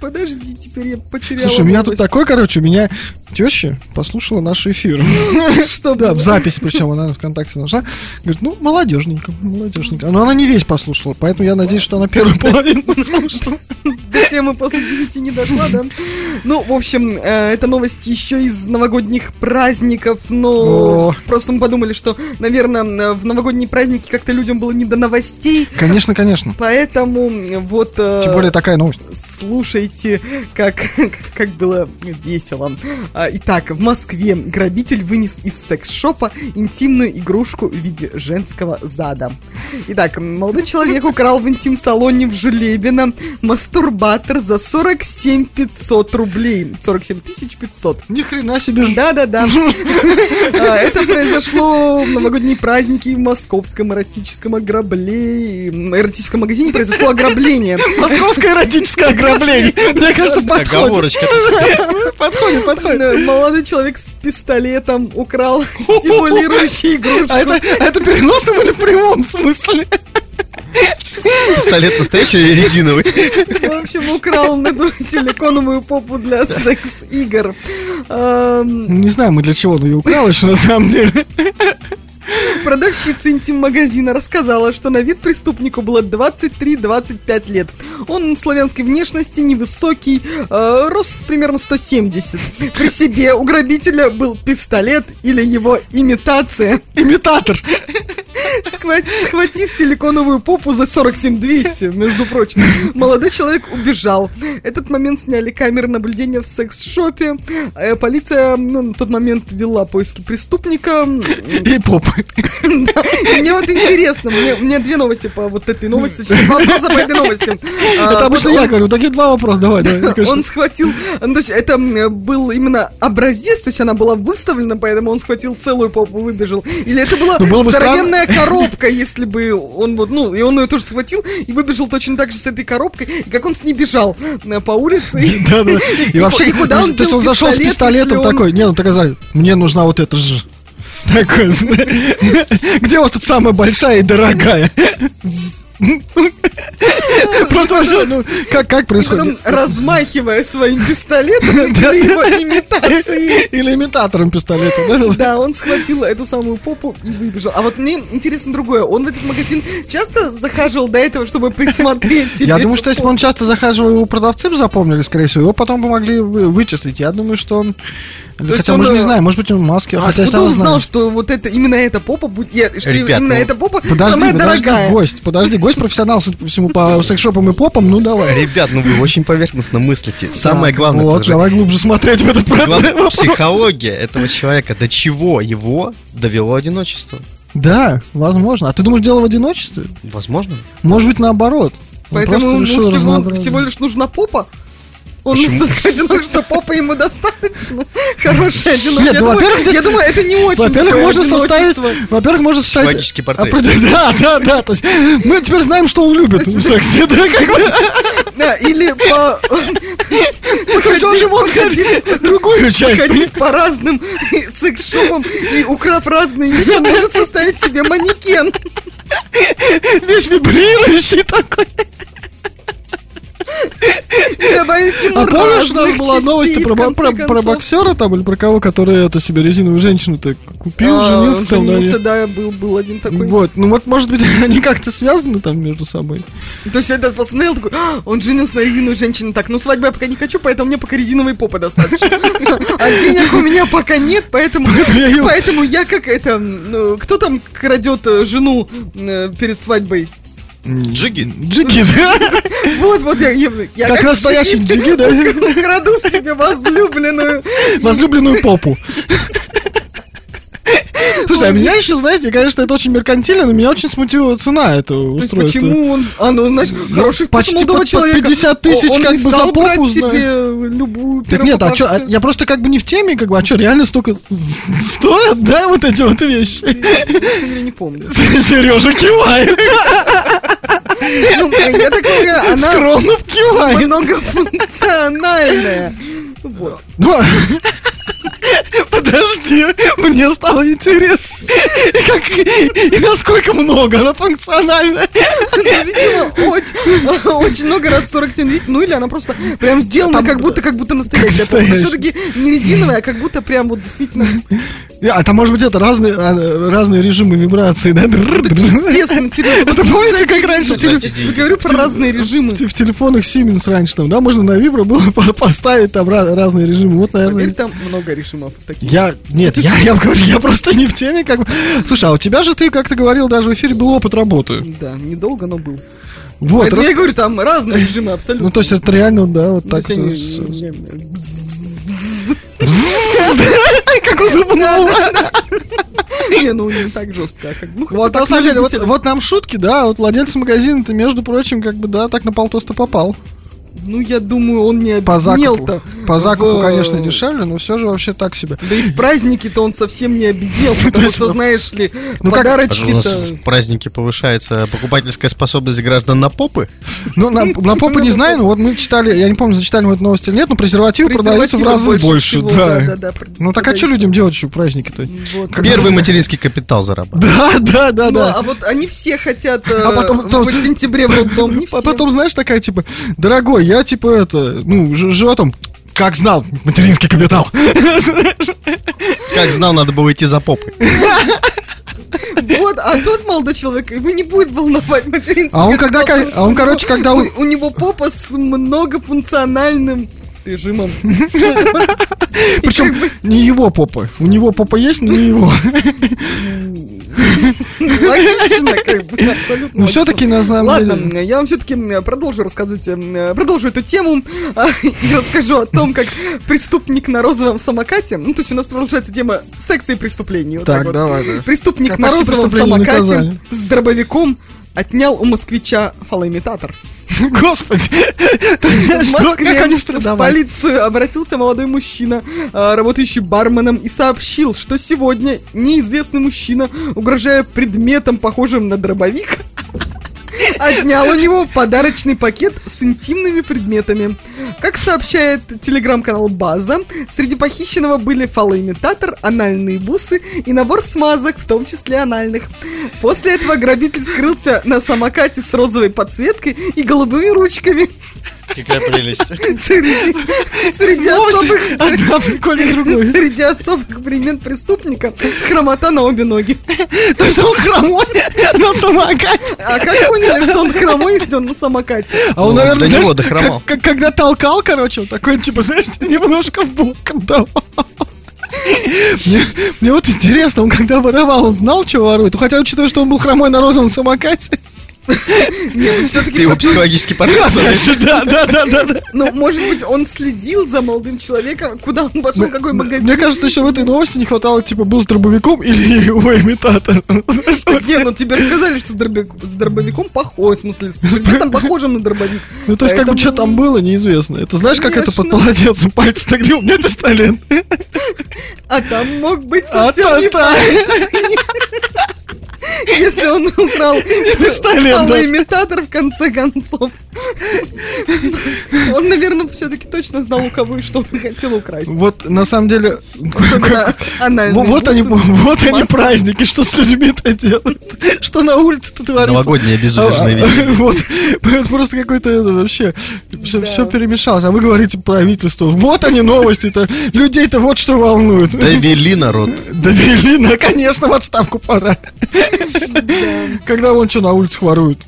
Подожди, теперь я потеряла Слушай, у меня тут такой, короче, у меня теща послушала наш эфир. Что Да, в записи, причем она ВКонтакте нашла. Говорит, ну, молодежненько, молодежненько. Но она не весь послушала, поэтому я надеюсь, что она первую половину слушала. До темы после девяти не дошла, да? Ну, в общем, э, эта новость еще из новогодних праздников, но просто мы подумали, что, наверное, в новогодние праздники как-то людям было не до новостей, Конечно, конечно. поэтому вот... э, Тем более такая новость. Слушайте, как, как было весело. А, Итак, в Москве грабитель вынес из секс-шопа интимную игрушку в виде женского зада. Итак, молодой человек украл в интим-салоне в Жулебино мастурбатор за 47 500 рублей. 47 тысяч 500. Ни хрена себе Да-да-да. А, Это произошло в новогодние праздники в московском эротическом ограблении. Эротическом магазине произошло ограбление. Московское эротическое ограбление. Мне кажется, подходит. Подходит, подходит. Да, Молодой человек с пистолетом украл стимулирующий игрушку. А это, а это переносном или в прямом смысле? Пистолет настоящий или резиновый? В общем, украл эту силиконовую попу для секс-игр. Ам, Не знаю, мы для чего он ее украл еще на самом деле. Продавщица интим-магазина рассказала, что на вид преступнику было 23-25 лет. Он славянской внешности, невысокий, э, рост примерно 170. При себе у грабителя был пистолет или его имитация. Имитатор. Схват- Схватив силиконовую попу за 47 между прочим, молодой человек убежал. Этот момент сняли камеры наблюдения в секс-шопе. Э, Полиция ну, на тот момент вела поиски преступника. И попы. Мне вот интересно, мне, две новости по вот этой новости, вопроса по этой новости. А, Это обычно я говорю, такие два вопроса, давай, давай. он схватил, ну, то есть это был именно образец, то есть она была выставлена, поэтому он схватил целую попу, выбежал. Или это была Ну, бы здоровенная коробка, если бы он вот, ну, и он ее тоже схватил и выбежал точно так же с этой коробкой, и как он с ней бежал э, по улице. Да, да. И вообще, куда он то есть он зашел с пистолетом такой, не, ну так сказали, мне нужна вот эта же. Такой, где у вас тут самая большая и дорогая? Просто вообще, ну, как, как И потом, происходит? размахивая своим пистолетом, или его имитацией. Или имитатором пистолета, да? Да, он схватил эту самую попу и выбежал. А вот мне интересно другое. Он в этот магазин часто захаживал до этого, чтобы присмотреть себе Я думаю, что если бы он часто захаживал, его продавцы бы запомнили, скорее всего, его потом бы могли вы- вычислить. Я думаю, что он... или есть Хотя, он, мы же не знаем, может быть, он в маске, А хотя откуда он знал, знает. что вот это именно эта попа будет, я- что Ребят, именно ну, эта попа Подожди, самая подожди, дорогая. гость, подожди, гость профессионал, судя по всему, по секс-шопам и попам, ну давай. Ребят, ну вы очень поверхностно мыслите. Самое главное, Вот, же давай глубже смотреть в этот процесс. психология этого человека. До чего его довело одиночество? Да, возможно. А ты думаешь, дело в одиночестве? Возможно. Может быть, наоборот. Он Поэтому ему всего, всего лишь нужна попа. Он Почему? настолько одинок, что попа ему достаточно. Хорошая одинок. Нет, я, ну, думаю, во-первых, здесь- я думаю, это не очень Во-первых, можно составить, во-первых, можно составить... Символический портрет. Да, да, да. То есть мы теперь знаем, что он любит в сексе, да, как бы. Да, или по... То есть он же мог взять другую часть. ходить по разным секс-шопам и украв разные вещи, он может составить себе манекен. Весь вибрирующий такой. А помнишь, у нас была новость про, боксера там или про кого, который это себе резиновую женщину-то купил, А, женился там женился, да, был, был один такой. Вот, ну вот, может быть, они как-то связаны там между собой. То есть этот посмотрел такой, «А, он женился на резиновой женщине. Так, ну свадьбу я пока не хочу, поэтому мне пока резиновой попы достаточно. А денег у меня пока нет, поэтому поэтому я как это, ну, кто там крадет э, жену э, перед свадьбой? Джиги. Джиги, да? Вот, вот я, я, я Как настоящий джиги, да? краду в себе возлюбленную. Возлюбленную попу. Слушай, а меня еще, знаете, конечно, это очень меркантильно, но меня очень смутила цена этого устройства. почему он... А, ну, значит, хороший почти под- человека. 50 тысяч Он как не бы за попу, себе любую Так нет, а что, первопопавшую. я просто как бы не в теме, как бы, а что, реально столько стоят, да, вот эти вот вещи? Я не помню. Сережа кивает, Ну, я так понимаю, она скромно кивает. многофункциональная. Вот. Ну, подожди, мне стало интересно. И, как, и насколько много она функциональна. Она видела очень, очень много раз 47 200, ну или она просто прям сделана как будто, как будто настоящая. настоящая. Все-таки не резиновая, а как будто прям вот действительно А там, может быть, это разные, а, разные режимы вибрации, да? естественно. Это помните, Зачем? как раньше в теле- Я говорю про разные режимы. В телефонах Siemens раньше там, да, можно на вибро было по- поставить там разные режимы. Вот, Поверь, наверное, там много режимов таких. я, нет, я, я говорю, я просто не в теме, как бы. Слушай, а у тебя же, ты, как ты говорил, даже в эфире был опыт работы. Да, недолго, но был. Вот, Поэтому рас- я говорю, там разные режимы абсолютно. Ну, то есть это реально, да, вот Ну, так. Как у зубного. Не, ну не так жестко. а как- ну, Вот на самом деле, вот, вот нам шутки, да, вот владелец магазина, ты, между прочим, как бы, да, так на полтоста попал. Ну, я думаю, он не По закупу. обеднел-то. По закупу, в- конечно, дешевле, но все же вообще так себе. Да и в праздники-то он совсем не обеднел, потому что, знаешь ли, ну А что, у нас подарочки-то... в празднике повышается покупательская способность граждан на попы? Ну, на, на попу не знаю, но вот мы читали, я не помню, зачитали мы эту новость или нет, но презервативы продаются в разы больше, всего, да. да, да, Ну так а что людям делать еще в праздники-то? Вот. Первый материнский капитал зарабатывает. Да, да, да, Ну, да. а вот они все хотят А потом- потом, в сентябре в роддом, не все. А потом, знаешь, такая, типа, дорогой, я, типа, это, ну, ж- живу там, как знал, материнский капитал. Как знал, надо было идти за попой. Вот, а тот молодой человек, его не будет волновать материнский А он когда, капитал, а он, короче, когда... у- у него попа с многофункциональным режимом. Причем не его попа. У него попа есть, но не его. Логично, как бы, абсолютно Ну, все-таки, на самом Ладно, деле... я вам все-таки продолжу рассказывать, продолжу эту тему а, и расскажу о том, как преступник на розовом самокате, ну, то есть у нас продолжается тема секса и преступлений. вот Так, вот. давай, да. Преступник Как на розовом самокате с дробовиком отнял у москвича фалоимитатор. Господи, В Москве как они в страдали? полицию обратился молодой мужчина, а, работающий барменом, и сообщил, что сегодня неизвестный мужчина, угрожая предметом, похожим на дробовик, отнял у него подарочный пакет с интимными предметами. Как сообщает телеграм-канал База, среди похищенного были фалоимитатор, анальные бусы и набор смазок, в том числе анальных. После этого грабитель скрылся на самокате с розовой подсветкой и голубыми ручками. Какая прелесть. Среди, среди особых... Одна прикольнее другой. Среди особых примет преступника хромота на обе ноги. То есть он хромой на самокате. А как поняли, что он хромой, если он на самокате? А он, Ну, наверное, до него дохромал. когда толкал, короче, он такой, типа, знаешь, немножко в бок отдавал. Мне, мне вот интересно, он когда воровал, он знал, что ворует? Хотя, учитывая, что он был хромой на розовом самокате. Ты его психологический портрет Да, да, да, да. Ну, может быть, он следил за молодым человеком, куда он пошел, в какой магазин. Мне кажется, еще в этой новости не хватало, типа, был с дробовиком или его имитатор. Не, ну тебе же сказали, что с, дробовик- с дробовиком похож, в смысле, с предметом похожим на дробовик. Ну, то есть, как бы, что там было, неизвестно. Это знаешь, как это под молодецом пальцы так где у меня пистолет. А там мог быть А совсем не. Если он украл имитатор в конце концов. Он, наверное, все-таки точно знал, у кого и что он хотел украсть. Вот, на самом деле, Вот они, вот они праздники, что с людьми-то делают, что на улице-то творится. Новогоднее безудержное А. Вот, это просто какой-то это вообще, все, перемешалось. А вы говорите правительство, вот они новости-то, людей-то вот что волнует. Довели народ. Довели, конечно, в отставку пора. Когда вон что на улицах воруют.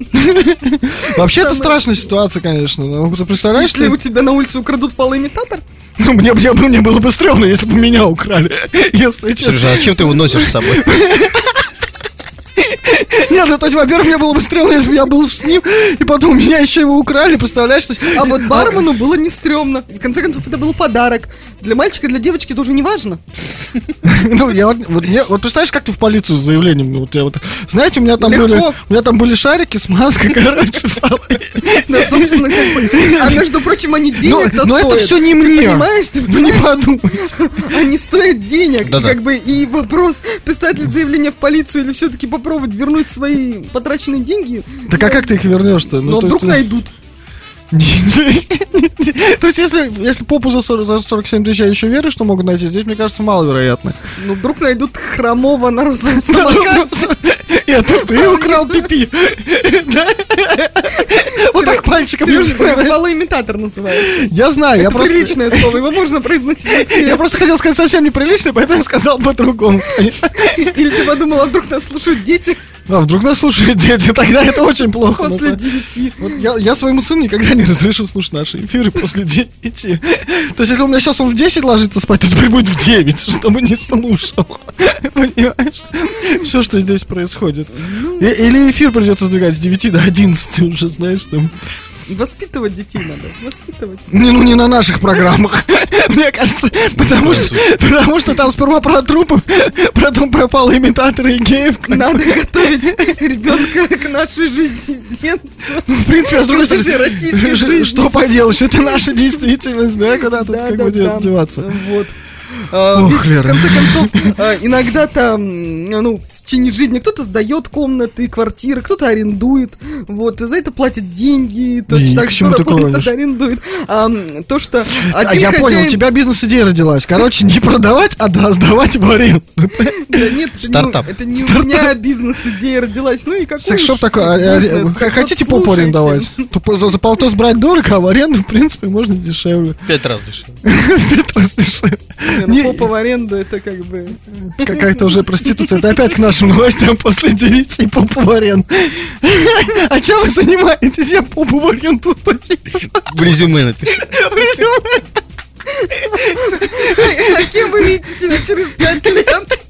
Вообще, это страшная ситуация, конечно. Ну, Представляешь, Если у тебя на улице украдут фалоимитатор, ну, мне, мне, мне было бы стрёмно, если бы меня украли. Если честно. Сережа, а зачем ты его носишь с собой? Нет, ну то есть, во-первых, мне было бы стрёмно, если бы я был с ним, и потом меня еще его украли, представляешь? Есть- а вот бармену было не стрёмно. В конце концов, это был подарок. Для мальчика, для девочки тоже не важно. Ну, я вот, мне- вот представляешь, как ты в полицию с заявлением, вот я вот, знаете, у меня там были, у меня там были шарики с маской, короче. Да, собственно. А между прочим, они денег-то Но- но это всё не мне. понимаешь? Вы не подумайте. Они стоят денег. Как бы и вопрос, писать ли заявление в полицию или все-таки попробовать вернуть свои потраченные деньги. Так а как ты их вернешь-то? Но то вдруг есть, найдут. То есть, если, если попу за, 40, за 47 тысяч я еще верю, что могут найти, здесь, мне кажется, маловероятно. Ну, вдруг найдут хромого на розовом самокате. Это ты украл пипи. Вот так пальчиком. Сережа, фалоимитатор называется. Я знаю, я просто... приличное слово, его можно произносить. Я просто хотел сказать совсем неприлично, поэтому я сказал по-другому. Или ты подумала, вдруг нас слушают дети А вдруг нас слушают дети, тогда это очень плохо. после девяти. Вот я, я своему сыну никогда не разрешу слушать наши эфиры после 9. То есть, если у меня сейчас он в 10 ложится спать, то теперь будет в 9, чтобы не слушал. Понимаешь? Все, что здесь происходит. И- Или эфир придется сдвигать с 9 до 11 уже, знаешь, там. Воспитывать детей надо, воспитывать. Не, ну не на наших программах. Мне кажется, потому что, потому что там сперва про трупы, потом про фалоимитаторы и геев. Надо готовить ребенка к нашей жизни с детства. В принципе, а с другой стороны, жизнь. что поделаешь, это наша действительность, да, куда тут как бы деваться. Вот. А, Ох, ведь, в конце концов, а, иногда там, ну, в течение жизни кто-то сдает комнаты, квартиры, кто-то арендует, вот, и за это платят деньги, И точно так кто-то платит, арендует. А, то, что А я понял, у хозяин- тебя бизнес-идея родилась. Короче, не продавать, а да, сдавать в аренду. Да нет, это не- Стартап. это не у меня бизнес-идея родилась, ну и какой Секс-шоп такой, а- а- хотите попу арендовать? То за, за полтос брать дорого, а в аренду, в принципе, можно дешевле. Пять раз дешевле. Пять раз дешевле. Не, ну, попа в аренду, это как бы... Какая-то уже проституция. Это опять к нашим новостям после девяти попу в аренду. А чем вы занимаетесь? Я попу в аренду сдаю. В резюме напиши. В резюме. А кем вы видите себя через пять лет?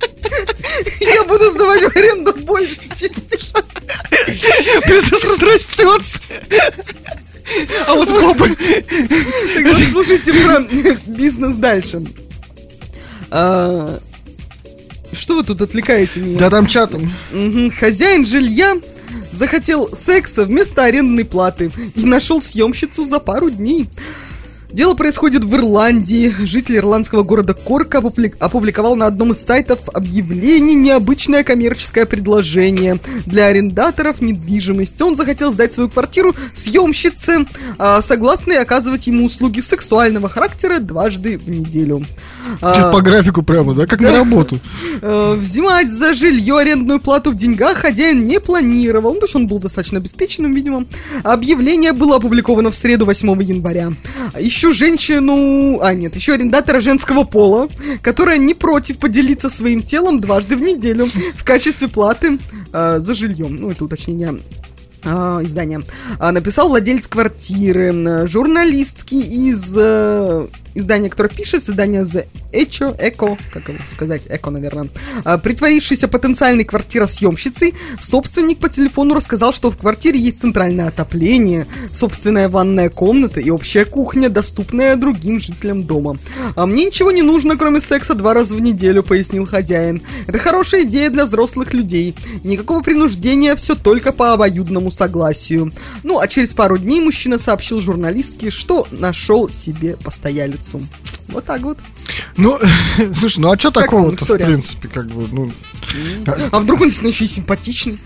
Я буду сдавать в аренду больше части. Бизнес разрастется. А вот попы... Так вот, слушайте про бизнес дальше. Что вы тут отвлекаете меня? Да там чатом. Хозяин жилья захотел секса вместо арендной платы и нашел съемщицу за пару дней. Дело происходит в Ирландии. Житель ирландского города Корк опубли- опубликовал на одном из сайтов объявление необычное коммерческое предложение для арендаторов недвижимости. Он захотел сдать свою квартиру съемщице, а, согласной оказывать ему услуги сексуального характера дважды в неделю. А, По графику прямо, да? Как на работу. Э, Взимать за жилье арендную плату в деньгах хозяин не планировал. Ну, то есть он был достаточно обеспеченным, видимо. Объявление было опубликовано в среду 8 января. Ищу женщину... А, нет, еще арендатора женского пола, которая не против поделиться своим телом дважды в неделю в качестве платы э, за жильем. Ну, это уточнение а, издания. Написал владелец квартиры, журналистки из издания, которое пишет, издание The Echo, Echo, как его сказать, Echo, наверное. А, притворившийся потенциальной квартиросъемщицей, собственник по телефону рассказал, что в квартире есть центральное отопление, собственная ванная комната и общая кухня, доступная другим жителям дома. А мне ничего не нужно, кроме секса два раза в неделю, пояснил хозяин. Это хорошая идея для взрослых людей. Никакого принуждения, все только по обоюдному согласию. Ну, а через пару дней мужчина сообщил журналистке, что нашел себе постоялицу. Вот так вот. Ну, слушай, ну а что такого-то, в принципе, как бы, ну... А вдруг он действительно еще и симпатичный?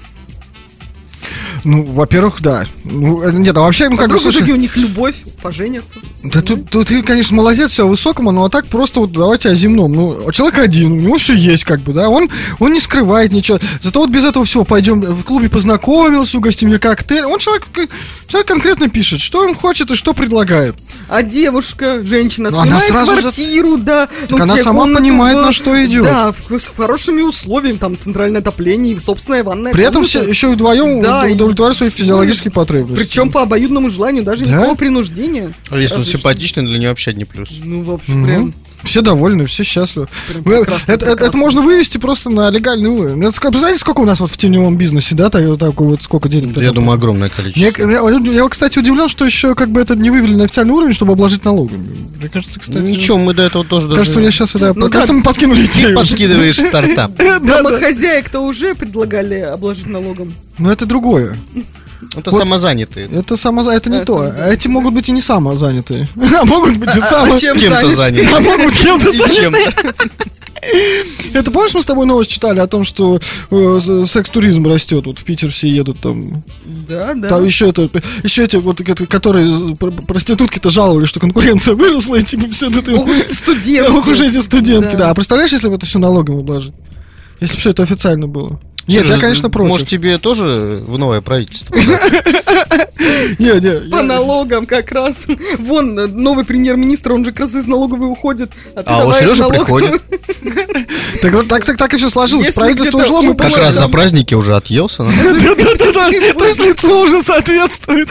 Ну, во-первых, да. Ну, э, нет, а вообще, ну, А как бы, слушай, у них любовь, поженятся? да тут, тут ты, конечно, молодец, все высокому, но а так просто вот давайте о земном. Ну, человек один, у него все есть, как бы, да, он, он не скрывает ничего. Зато вот без этого всего пойдем в клубе познакомился, угостим мне коктейль. Он человек, человек конкретно пишет, что он хочет и что предлагает. А девушка, женщина, Ну, она снимает сразу же- квартиру, да. ну, она тебе сама комнату понимает, в- на что идет. Да, в- с хорошими условиями, там, центральное отопление и собственная ванная При этом комната. все, еще вдвоем Да, и удовлетворяют свои физиологические потребности. Причем по обоюдному желанию, даже Да? никакого принуждения. А если он симпатичный, для него вообще одни плюс. Ну, в общем, Мгм. прям... Все довольны, все счастливы. Прям Ну, прекрасно, это, это- это прекрасно. можно вывести просто на легальный уровень. Ну, это Представляете, сколько у нас вот в теневом бизнесе, да, так, такой вот сколько денег? Я думаю, огромное количество. Я, я- я, кстати, удивлен, что еще как бы это не вывели на официальный уровень, чтобы обложить налогами. Мне кажется, кстати... Ничего, мы до этого тоже Кажется, мне сейчас это... Ну кажется, да. мы подкинули Ты идею. подкидываешь стартап. Домохозяек-то уже предлагали обложить налогом. Но это другое. Это Вот. самозанятые. Это само, это не Да, то. самозанятые. Эти могут быть и не самозанятые. А могут быть и А само... чем Кем-то заняты? заняты. А могут быть кем-то И заняты. чем-то. Это помнишь, мы с тобой новость читали о том, что э, секс-туризм растет, вот в Питер все едут там. Да, да. Там еще это, еще эти вот, ко- которые пр- проститутки-то жаловались, что конкуренция выросла, и типа все это... Ох уж эти студентки. Ох уж эти студентки, Да. да. А представляешь, если бы это все налогом обложить? Если бы все это официально было. Нет, я, конечно, против. Может, тебе тоже в новое правительство? Не, не, По налогам как раз. Вон, э, новый премьер-министр, он же как раз из налоговой уходит. А, А у давай Сережи приходит. Так вот так, так, так и все сложилось. Если Правительство ушло, мы Как раз за праздники уже отъелся. Да-да-да, то есть лицо уже соответствует.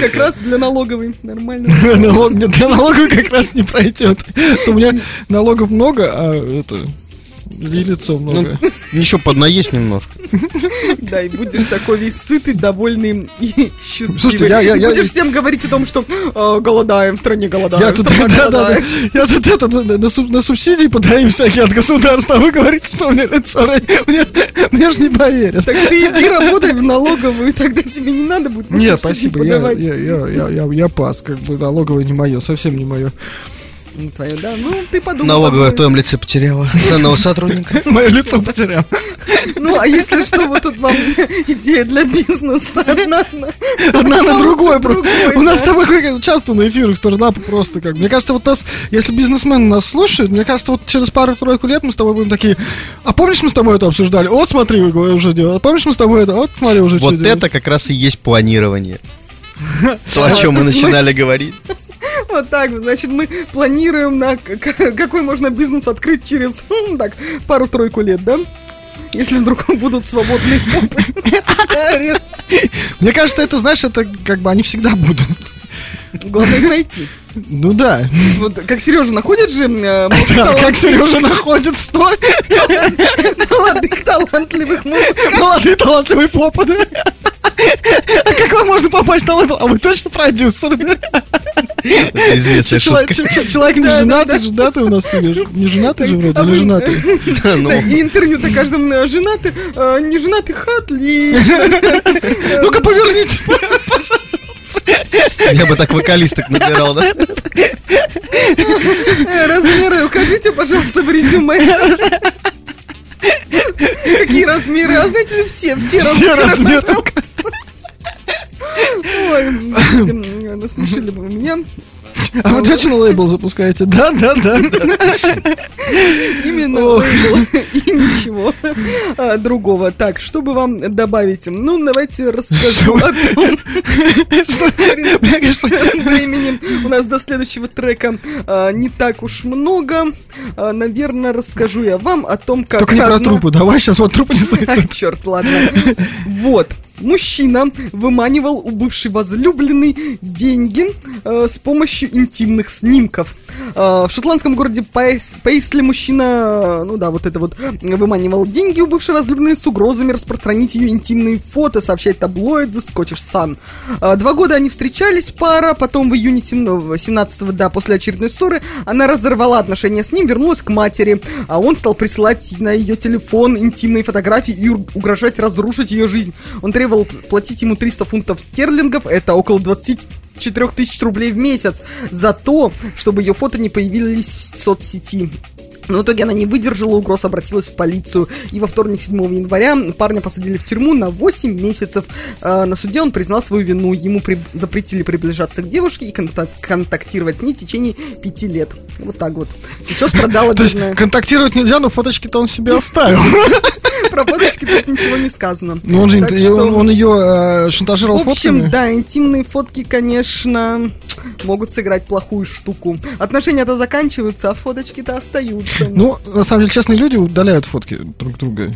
Как раз для налоговой. Нормально. Для налога как раз не пройдет. У меня налогов много, а это... И лицо много. Еще поднаесть немножко. Да, и будешь такой весь сытый, довольный и счастливый. Слушайте, я- я- я- Будешь всем говорить о том, что э, голодаем, в стране голодаем, Я тут, да, да, да, я тут это, на, на суб- на субсидии подаю всякие от государства, а вы говорите, что у меня лицо, ра- мне, мне же не поверят. Так ты иди работай в налоговую, тогда тебе не надо будет на Нет, спасибо, я, подавать. я, я, я, я, я пас, как бы налоговое не мое, совсем не мое. Ну, твое, да, ну ты подумай. Налоговая в твоем лице потеряла ценного сотрудника. Мое лицо потерял. Ну, а если что, вот тут вам идея для бизнеса. Одна на, Одна на другой. про- другой, У нас с тобой часто на эфирах стартапы просто как. Мне кажется, вот нас, если бизнесмены нас слушают, мне кажется, вот через пару-тройку лет мы с тобой будем такие. А помнишь, мы с тобой это обсуждали? Вот смотри, вы уже делали. Помнишь, мы с тобой это? Вот смотри, уже Вот это как раз и есть планирование. То, о чем мы начинали говорить. Вот так, вот, значит, мы планируем на какой можно бизнес открыть через м, так пару-тройку лет, да? Если вдруг будут свободные попы. Мне кажется, это, знаешь, это как бы они всегда будут. Главное их найти. Ну да. Вот как Сережа находит же э, Да, как Сережа находит что? молодых талантливых музыкантов. Молодые талантливые попы, да? А как вам можно попасть на лейбл? А вы точно продюсер? Это известная Человек, шутка. человек не женатый, женатый у нас не женатый же вроде, А не вы- женатый. Да, ну. И интервью-то каждым э, женаты, э, не женатых отлично. Ну-ка поверните. Я бы так вокалисток набирал, да? Э, Размеры укажите, пожалуйста, в резюме. Какие размеры? А знаете ли, все, все Все размеры. размеры. Ой, м, насмешили бы меня. А вы точно лейбл запускаете? Да, да, да. Именно лейбл и ничего а, другого. Так, чтобы вам добавить? Ну, давайте расскажу о том, Что? Времени у нас до следующего трека а, не так уж много. А, наверное, расскажу я вам о том, как... только не про трупы. Давай сейчас вот трупы не черт, ладно. Вот. Мужчина выманивал у бывшей возлюбленной деньги э, с помощью интимных снимков. А, в шотландском городе Пейсли мужчина, ну да, вот это вот, выманивал деньги у бывшей возлюбленной с угрозами распространить ее интимные фото, сообщать таблоид заскочишь Scottish а, Два года они встречались, пара, потом в июне 17-го, ну, да, после очередной ссоры, она разорвала отношения с ним, вернулась к матери, а он стал присылать на ее телефон интимные фотографии и угрожать разрушить ее жизнь. Он требовал платить ему 300 фунтов стерлингов, это около 20 4000 рублей в месяц за то, чтобы ее фото не появились в соцсети. Но в итоге она не выдержала угроз, обратилась в полицию. И во вторник 7 января парня посадили в тюрьму на 8 месяцев. Э, на суде он признал свою вину. Ему при- запретили приближаться к девушке и контак- контактировать с ней в течение 5 лет. Вот так вот. И что страдала бедная? контактировать нельзя, но фоточки-то он себе оставил. Про фоточки тут ничего не сказано. Ну он же он он ее шантажировал В общем, фотками. да, интимные фотки, конечно, могут сыграть плохую штуку. Отношения-то заканчиваются, а фоточки-то остаются. Ну, на самом деле, честные люди удаляют фотки друг друга.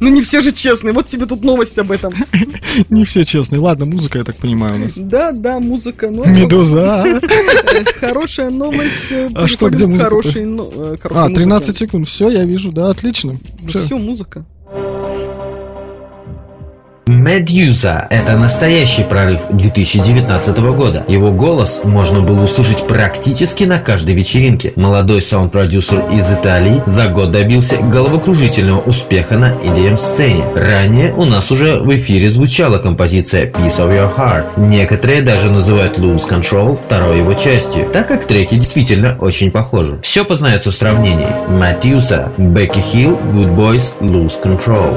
Ну не все же честные, вот тебе тут новость об этом. Не все честные. Ладно, музыка, я так понимаю, у нас. Да, да, музыка. Ну, Медуза. э, Хорошая новость. А что, где э, хорошей А, 13 музыке. секунд. Все, я вижу, да, отлично. Ну. Все, музыка. Медьюза – это настоящий прорыв 2019 года. Его голос можно было услышать практически на каждой вечеринке. Молодой саунд-продюсер из Италии за год добился головокружительного успеха на EDM-сцене. Ранее у нас уже в эфире звучала композиция Piece of Your Heart. Некоторые даже называют Lose Control второй его частью, так как треки действительно очень похожи. Все познается в сравнении. Медьюза, Бекки Хилл, Good Boys, Lose Control.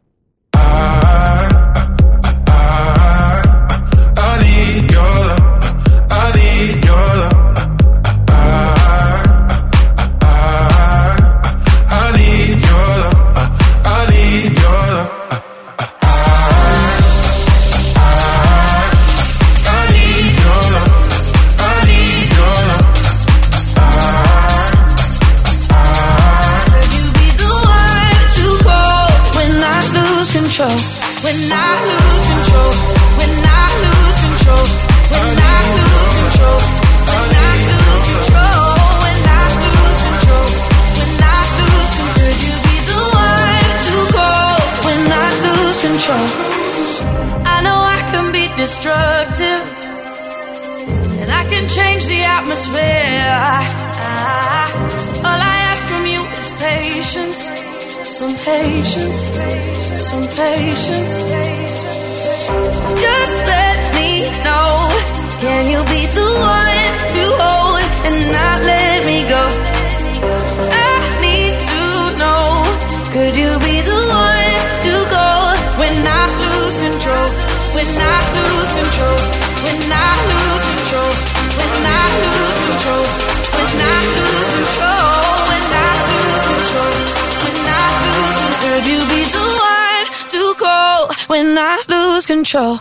I I need your love. I need your love. Atmosphere. Ah, all I ask from you is patience. Some patience. Some patience. Just let me know. Can you be the one to hold when I lose control?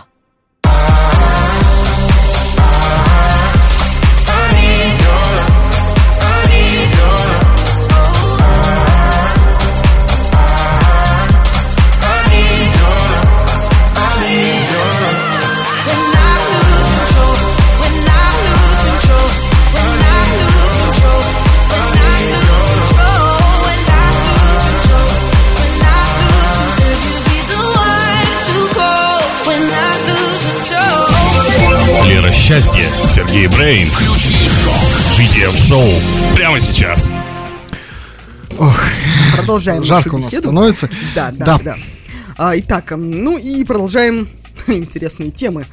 Лера Счастье, Сергей Брейн. GTF Шоу. Прямо сейчас. Продолжаем Жарко нашу у нас беседу. становится. Да, да, Да. да. А, итак, ну и продолжаем интересные темы.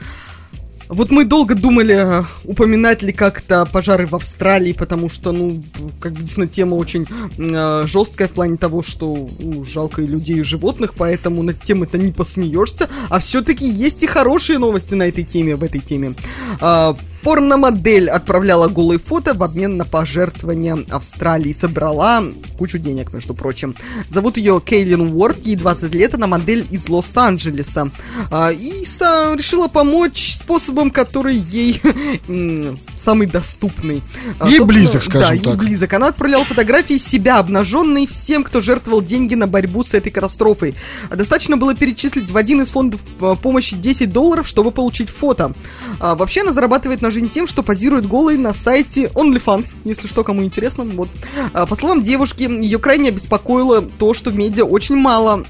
Вот мы долго думали, э, упоминать ли как-то пожары в Австралии, потому что, ну, как бы, действительно, тема очень э, жесткая в плане того, что ну, жалко и людей, и животных, поэтому над темой-то не посмеешься. А все-таки есть и хорошие новости на этой теме, в этой теме. А, Порномодель отправляла голые фото в обмен на пожертвования Австралии. Собрала кучу денег, между прочим. Зовут ее Кейлин Уорд, ей 20 лет, она модель из Лос-Анджелеса. А, и решила помочь способом, который ей самый доступный. А, Ей близок, скажем да, ей так. близок. Она отправляла фотографии себя обнаженной всем, кто жертвовал деньги на борьбу с этой катастрофой. Достаточно было перечислить в один из фондов э, помощи 10 долларов, чтобы получить фото. А, вообще она зарабатывает на жизнь тем, что позирует голой на сайте OnlyFans, если что, кому интересно. Вот. А, по словам девушки, ее крайне обеспокоило то, что в медиа очень мало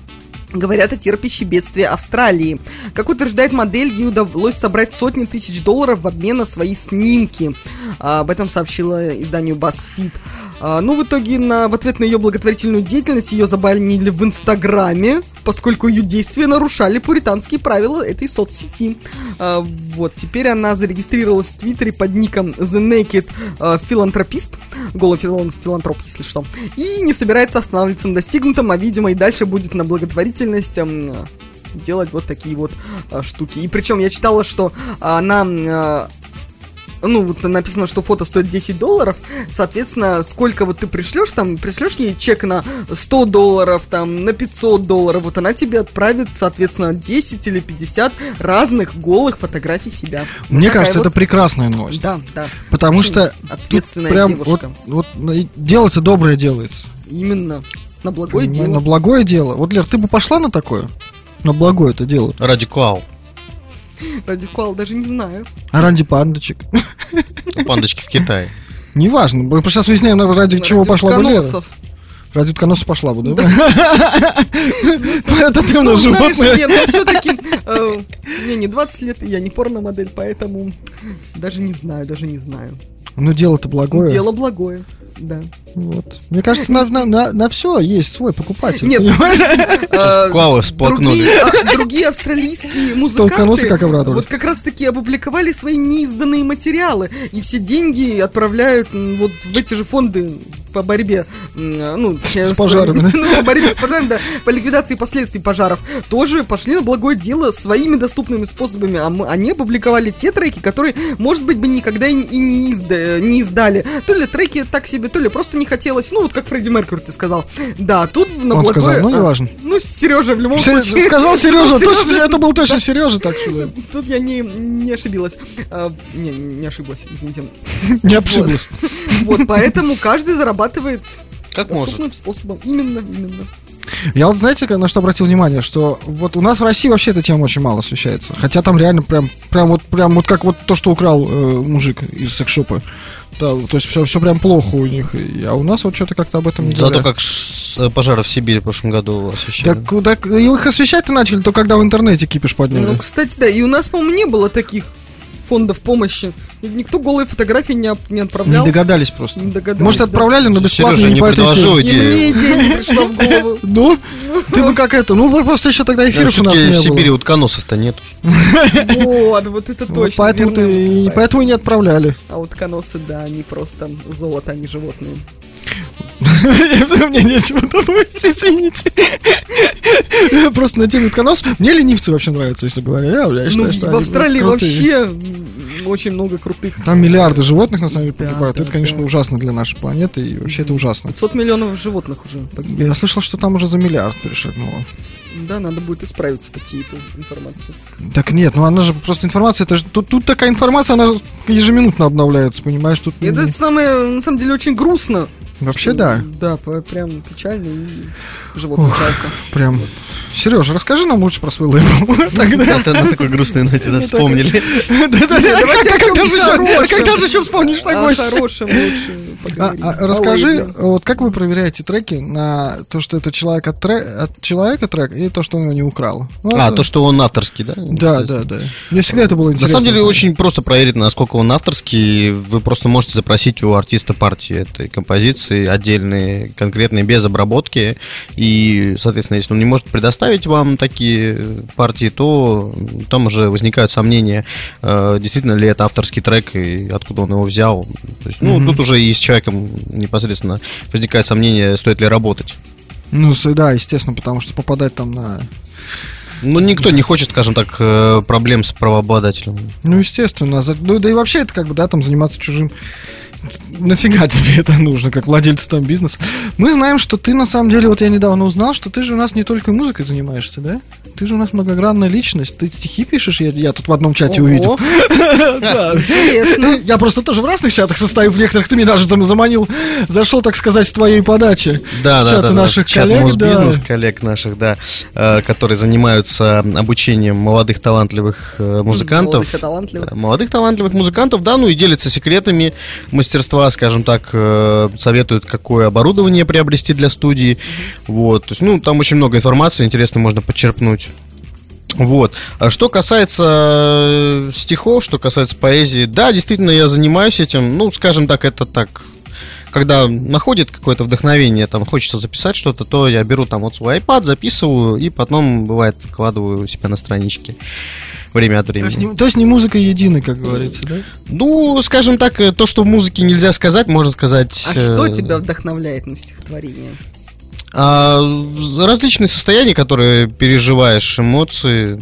Говорят о терпящей бедствие Австралии. Как утверждает модель, ей удалось собрать сотни тысяч долларов в обмен на свои снимки. А, об этом сообщила изданию BuzzFeed. А, ну, в итоге, на, в ответ на ее благотворительную деятельность ее забанили в Инстаграме, поскольку ее действия нарушали пуританские правила этой соцсети. А, вот, теперь она зарегистрировалась в Твиттере под ником The Naked а, Philanthropist, голый филан- филантроп, если что, и не собирается останавливаться на достигнутом, а, видимо, и дальше будет на благотворительность делать вот такие вот а, штуки. И причем я читала, что она а, ну, вот написано, что фото стоит 10 долларов, соответственно, сколько вот ты пришлешь, там, пришлешь ей чек на 100 долларов, там, на 500 долларов, вот она тебе отправит, соответственно, 10 или 50 разных голых фотографий себя. Мне такая кажется, это вот- прекрасная новость. Да, да. Потому Очень что ответственная прям вот, девушка. вот дело-то доброе делается. Именно. На благое Понимаю, дело. На благое дело. Вот, Лер, ты бы пошла на такое? На благое это дело. Радикал. Радикал даже не знаю. А ради пандочек? Пандочки в Китае. Неважно. Мы сейчас выясняем, ради чего пошла бы Лера. Ради утконоса пошла бы, да? Это ты у Ну, нас животное. нет, ну все-таки мне не 20 лет, я не порно-модель, поэтому даже не знаю, даже не знаю. Ну, дело-то благое. Дело благое, да. Вот. Мне кажется, на, на, на, на все есть свой покупатель. Нет, понимаешь? э, Клавы всплакнули. Другие, а, австралийские музыканты как вот как раз таки опубликовали свои неизданные материалы и все деньги отправляют вот в эти же фонды по борьбе, ну, С пожарами, да? ну, по борьбе с пожарами, да, по ликвидации последствий пожаров, тоже пошли на благое дело своими доступными способами. А мы- они опубликовали те треки, которые, может быть, бы никогда и, и не, изда- не издали. То ли треки так себе, то ли просто не хотелось. Ну, вот как Фредди Меркьюри ты сказал. Да, тут на Он благое... сказал, ну, а, неважно. Ну, Сережа в любом Се- случае. Сказал Сережа, точно, это был точно Сережа, так что. Тут я не, не ошибилась. А, не, не ошиблась, извините. Не обшиблась. Вот, поэтому каждый зарабатывает Как может. доступным способом. Именно, именно. Я вот знаете, на что обратил внимание, что вот у нас в России вообще эта тема очень мало освещается. Хотя там реально прям, прям вот, прям вот как вот то, что украл э, мужик из секшопа. Да, то есть все, все прям плохо у них. А у нас вот что-то как-то об этом не Зато как э, пожары в Сибири в прошлом году освещали. Так, так и их освещать-то начали, то когда в интернете кипиш подняли. Ну, кстати, да, и у нас, по-моему, не было таких фондов помощи. И Никто голые фотографии не, не не отправлял. догадались просто. Не догадались, Может, да. отправляли, но бесплатно Сережа не не по этой предложил теме. И мне идея не пришла в голову. Ну, ты бы как это, ну просто еще тогда эфиров у нас не в Сибири было. утконосов-то нет. Вот, вот это точно. поэтому, и выступаешь. поэтому и не отправляли. А вот коносы, да, они просто золото, они животные. Мне нечего добавить, извините. Просто на теме утконос. Мне ленивцы вообще нравятся, если говоря. Я, я Ну, считаю, что в Австралии вообще очень много крутых. Там миллиарды животных, на самом деле, Да, погибают. да, Это, конечно, да. ужасно для нашей планеты, и вообще это ужасно. 500 миллионов животных уже погибло. Я слышал, что там уже за миллиард перешагнуло. Да, надо будет исправить в статье эту информацию. Так нет, ну она же просто информация, это же, тут, тут такая информация, она ежеминутно обновляется, понимаешь? Тут это м, самое, на самом деле, очень грустно. Вообще что- да, Да, прям печально и животных Ух. жалко. прям. Сережа, расскажи нам лучше про свой лейбл. Тогда. На такой грустной ноте да, вспомнили. Когда же еще- вспомнишь О такой хорошем лучше А, а, расскажи, вот как вы проверяете треки на то, что это человек от, человека трек и то, что он его не украл? Ну, А, то, что он авторский, да? Да, да, да. Мне всегда это было На интересно. самом деле очень просто проверить, насколько он авторский. Вы просто можете запросить у артиста партии этой композиции отдельные, конкретные, без обработки. И, соответственно, если он не может предоставить вам такие партии, то там уже возникают сомнения, э, действительно ли это авторский трек и откуда он его взял. То есть, ну, Мгм. тут уже и с человеком непосредственно возникает сомнение, стоит ли работать. Ну, да, естественно, потому что попадать там на... Ну, никто не хочет, скажем так, э, проблем с правообладателем. Ну, естественно. за- Ну, да и вообще это как бы, да, там заниматься чужим... Нафига тебе это нужно, как владельцу там бизнеса? Мы знаем, что ты, на самом деле, вот я недавно узнал, что ты же у нас не только музыкой занимаешься, да? Ты же у нас многогранная личность. Ты стихи пишешь, я, я тут в одном чате Ого. увидел. Интересно. Я просто тоже в разных чатах состою, в некоторых ты меня даже зам- заманил. Зашел, так сказать, с твоей подачи. Да, да, чаты да, наших коллег, Мосбизнес, да. коллег наших, да, э, которые занимаются обучением молодых талантливых э, музыкантов. Молодых талантливых. Молодых талантливых музыкантов, да, ну и делятся секретами мастерства, скажем так, э, советуют, какое оборудование приобрести для студии. Вот, то есть, ну, там очень много информации, интересно можно подчерпнуть. Вот. А что касается э, стихов, что касается поэзии, да, действительно, я занимаюсь этим. Ну, скажем так, это так. Когда находит какое-то вдохновение, там хочется записать что-то, то я беру там вот свой iPad, записываю и потом, бывает, выкладываю у себя на страничке время от То есть, времени. не, то есть не музыка единая, как говорится, да? Ну, скажем так, э, то, что в музыке нельзя сказать, можно сказать... А что э, тебя вдохновляет на стихотворение? А, различные состояния, которые переживаешь, эмоции.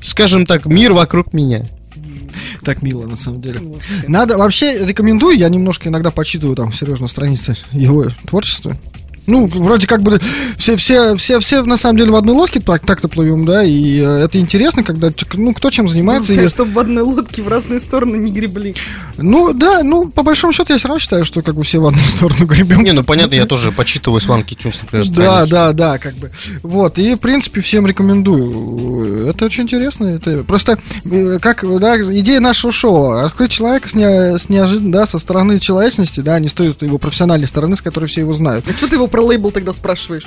Скажем так, мир вокруг меня. Так мило, на самом деле. Надо, вообще, рекомендую, я немножко иногда почитываю там Сережа на странице его творчества. Ну, вроде как бы все, все, все, все на самом деле в одной лодке так, так-то плывем, да, и э, это интересно, когда, ну, кто чем занимается. и- Чтобы в одной лодке в разные стороны не гребли. Ну, да, ну, по большому счету, я все равно считаю, что как бы все в одну сторону гребем. Не, ну понятно, я тоже почитываю Сванки Тюнс, например, Да, да, да, как бы. Вот, и, в принципе, всем рекомендую. Это очень интересно. Это просто, э, как, да, идея нашего шоу. Открыть человека с, не, с неожиданно, да, со стороны человечности, да, не стоит его профессиональной стороны, с которой все его знают. А что ты его про лейбл тогда спрашиваешь?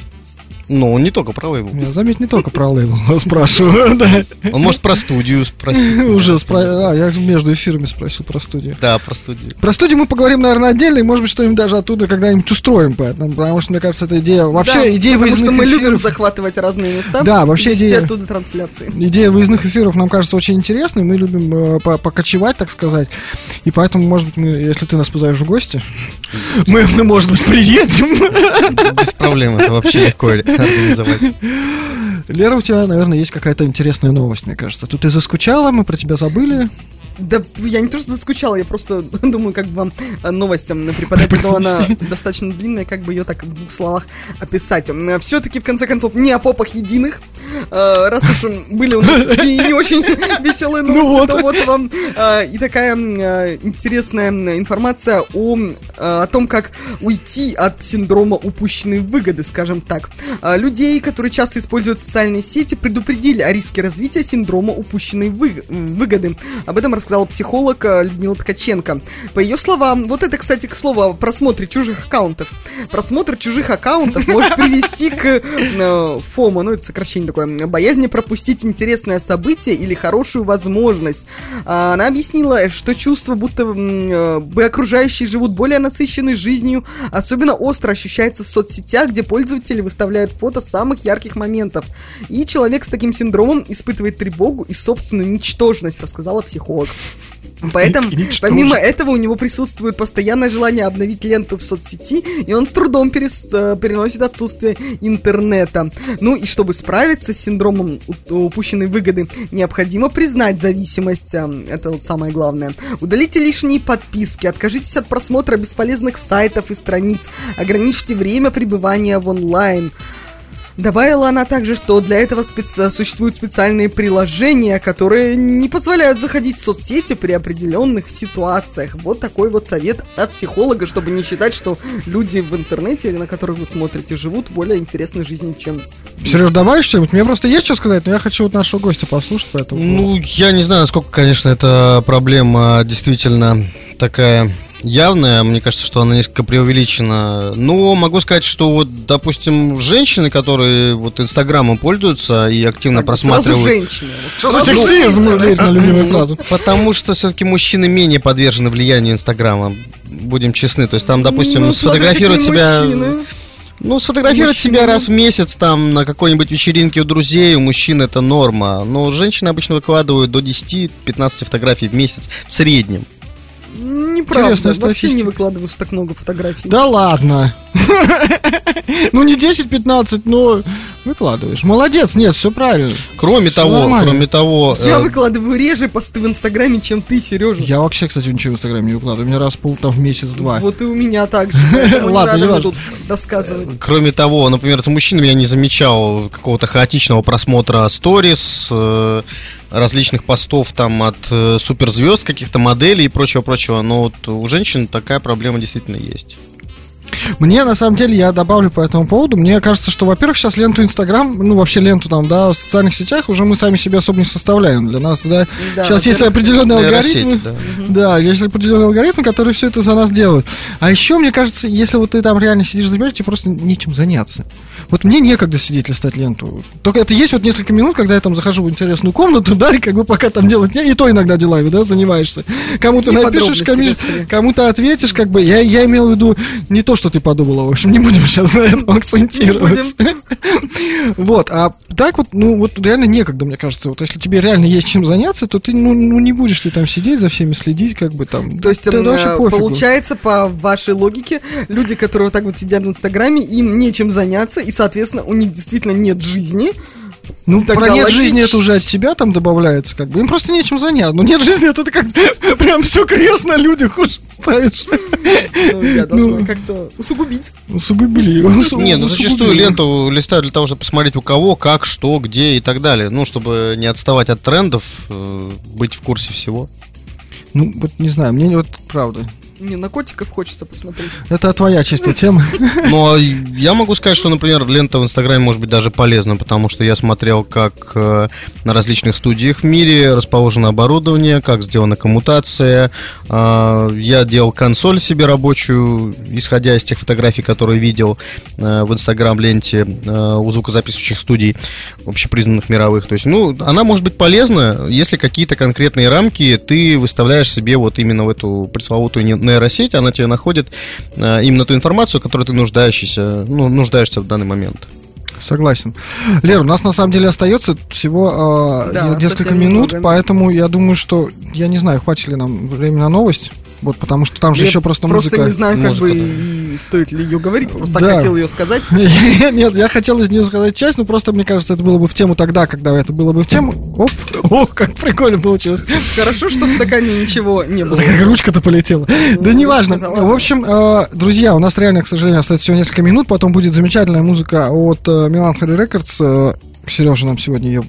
Ну, не только про лейбл. Я, заметь, не только про лейбл спрашиваю, да. Он может про студию спросить. Уже спра- А, я между эфирами спросил про студию. Да, про студию. Про студию мы поговорим, наверное, отдельно, и, может быть, что-нибудь даже оттуда когда-нибудь устроим, поэтому, потому что, мне кажется, эта идея... Вообще, Да, идея потому что мы любим захватывать разные места. Да, вообще идея- оттуда трансляции. Идея выездных эфиров нам кажется очень интересной. Мы любим э, по- покочевать, так сказать. И поэтому, может быть, мы, если ты нас позовешь в гости, мы, мы, может быть, приедем. Без проблем, это вообще легко организовать. Лера, у тебя, наверное, есть какая-то интересная новость, мне кажется. Тут ты заскучала, мы про тебя забыли. Да, я не то, что заскучала, я просто думаю, как бы вам э, новость м, преподать, но она достаточно длинная, как бы ее так в двух словах описать. Все-таки, в конце концов, не о попах единых. Э, Раз уж были у нас и не очень веселые новости, то вот вам э, и такая э, интересная информация о, э, о том, как уйти от синдрома упущенной выгоды, скажем так. Людей, которые часто используют социальные сети, предупредили о риске развития синдрома упущенной вы- выгоды. Об этом рассказала психолог э, Людмила Ткаченко. По ее словам, вот это, кстати, к слову о просмотре чужих аккаунтов. Просмотр чужих аккаунтов может привести к э, ФОМО, ну это сокращение такое, боязни пропустить интересное событие или хорошую возможность. А, Она объяснила, что чувство, будто э, бы окружающие живут более насыщенной жизнью, особенно остро ощущается в соцсетях, где пользователи выставляют фото самых ярких моментов. И человек с таким синдромом испытывает тревогу и собственную ничтожность, рассказала психолог. Поэтому, помимо этого, у него присутствует постоянное желание обновить ленту в соцсети, и он с трудом перес- э, переносит отсутствие интернета. Ну и чтобы справиться с синдромом упущенной выгоды, необходимо признать зависимость. э, Это вот самое главное. Удалите лишние подписки, откажитесь от просмотра бесполезных сайтов и страниц, ограничьте время пребывания в онлайн. Добавила она также, что для этого специ- существуют специальные приложения, которые не позволяют заходить в соцсети при определенных ситуациях. Вот такой вот совет от психолога, чтобы не считать, что люди в интернете, на которых вы смотрите, живут более интересной жизнью, чем... Сереж, добавишь что-нибудь? Мне просто есть что сказать, но я хочу вот нашего гостя послушать, поэтому... Ну, я не знаю, насколько, конечно, эта проблема действительно такая явная. Мне кажется, что она несколько преувеличена. Но могу сказать, что вот, допустим, женщины, которые вот Инстаграмом пользуются и активно Сразу просматривают... женщины. Вот Что за сразу- сексизм, любимая Ну, фраза? Потому что все-таки мужчины менее подвержены влиянию Инстаграма. Будем честны. То есть там, допустим, Ну, какие себя... мужчины. Ну, сфотографировать Мужчины. себя раз в месяц там на какой-нибудь вечеринке у друзей, у мужчин это норма. Но женщины обычно выкладывают до 10-15 фотографий в месяц в среднем. Неправда, Интересная вообще не выкладываю так много фотографий. Да ладно. Ну не 10-15, но выкладываешь. Молодец, нет, все правильно. Кроме Всё того, нормально. кроме того, Я э, выкладываю реже посты в Инстаграме, чем ты, Сережа. Я вообще, кстати, ничего в Инстаграме не выкладываю. У меня раз пол там в месяц-два. Вот и у меня так же. Ладно, не важно. тут рассказывать. Кроме того, например, за мужчинами я не замечал какого-то хаотичного просмотра сторис, э, различных постов там от э, суперзвезд, каких-то моделей и прочего-прочего. Но вот у женщин такая проблема действительно есть. Мне, на самом деле, я добавлю по этому поводу. Мне кажется, что, во-первых, сейчас ленту Инстаграм, ну, вообще ленту там, да, в социальных сетях уже мы сами себе особо не составляем. Для нас, да, Да, сейчас есть определенные Нейросети, алгоритмы. да. Да, есть определенные алгоритмы, которые все это за нас делают. А еще, мне кажется, если вот ты там реально сидишь забираешь, тебе просто нечем заняться. Вот мне некогда сидеть листать ленту. Только это есть вот несколько минут, когда я там захожу в интересную комнату, да, и как бы пока там делать не, и то иногда делами, да, занимаешься. Кому-то напишешь, господи. кому-то ответишь, как бы. Я, я имел в виду не то, что ты подумала, в общем, не будем сейчас на этом акцентироваться. Вот, а так вот, ну, вот реально некогда, мне кажется. Вот если тебе реально есть чем заняться, то ты, ну, ну, не будешь ты там сидеть, за всеми следить, как бы там. То есть, вообще получается, по вашей логике, люди, которые вот так вот сидят в Инстаграме, им нечем заняться, и, соответственно, у них действительно нет жизни, Ну, Тогда про нет жизни это уже от тебя там добавляется, как бы. Им просто нечем заняться. Ну, нет жизни, это ты как прям все крест на людях уж ставишь. Ну, я должна как-то усугубить. Усугубили. усу- Не, ну зачастую ленту листают для того, чтобы посмотреть у кого, как, что, где и так далее. Ну, чтобы не отставать от трендов, э, быть в курсе всего. Ну, вот не знаю, мне вот правда. Не, на котиков хочется посмотреть. Это твоя чистая тема. Ну, а я могу сказать, что, например, лента в Инстаграме может быть даже полезна, потому что я смотрел, как э, на различных студиях в мире расположено оборудование, как сделана коммутация. А, я делал консоль себе рабочую, исходя из тех фотографий, которые видел э, в Инстаграм-ленте э, у звукозаписывающих студий, общепризнанных мировых. То есть, ну, она может быть полезна, если какие-то конкретные рамки ты выставляешь себе вот именно в эту пресловутую не- нейросеть, она тебе находит э, именно ту информацию, которую ты нуждаешься, ну, нуждаешься в данный момент. Согласен. Лер, у нас на самом деле остается всего э, Да, не- несколько минут, немного. поэтому я думаю, что я не знаю, хватит ли нам времени на новость. Вот потому что там же Я еще просто Просто музыка. не знаю, как Музыка, бы да. стоит ли ее говорить. Просто Да. так хотел ее сказать. Нет, я хотел из нее сказать часть, но просто мне кажется, это было бы в тему тогда, когда это было бы в тему. Оп, ох, как прикольно получилось. Хорошо, что в стакане ничего не было. Как ручка-то полетела. Да неважно. да ладно. В общем, э, друзья, у нас реально, к сожалению, остается всего несколько минут. Потом будет замечательная музыка от э, Melancholy Records. Сережа нам сегодня ее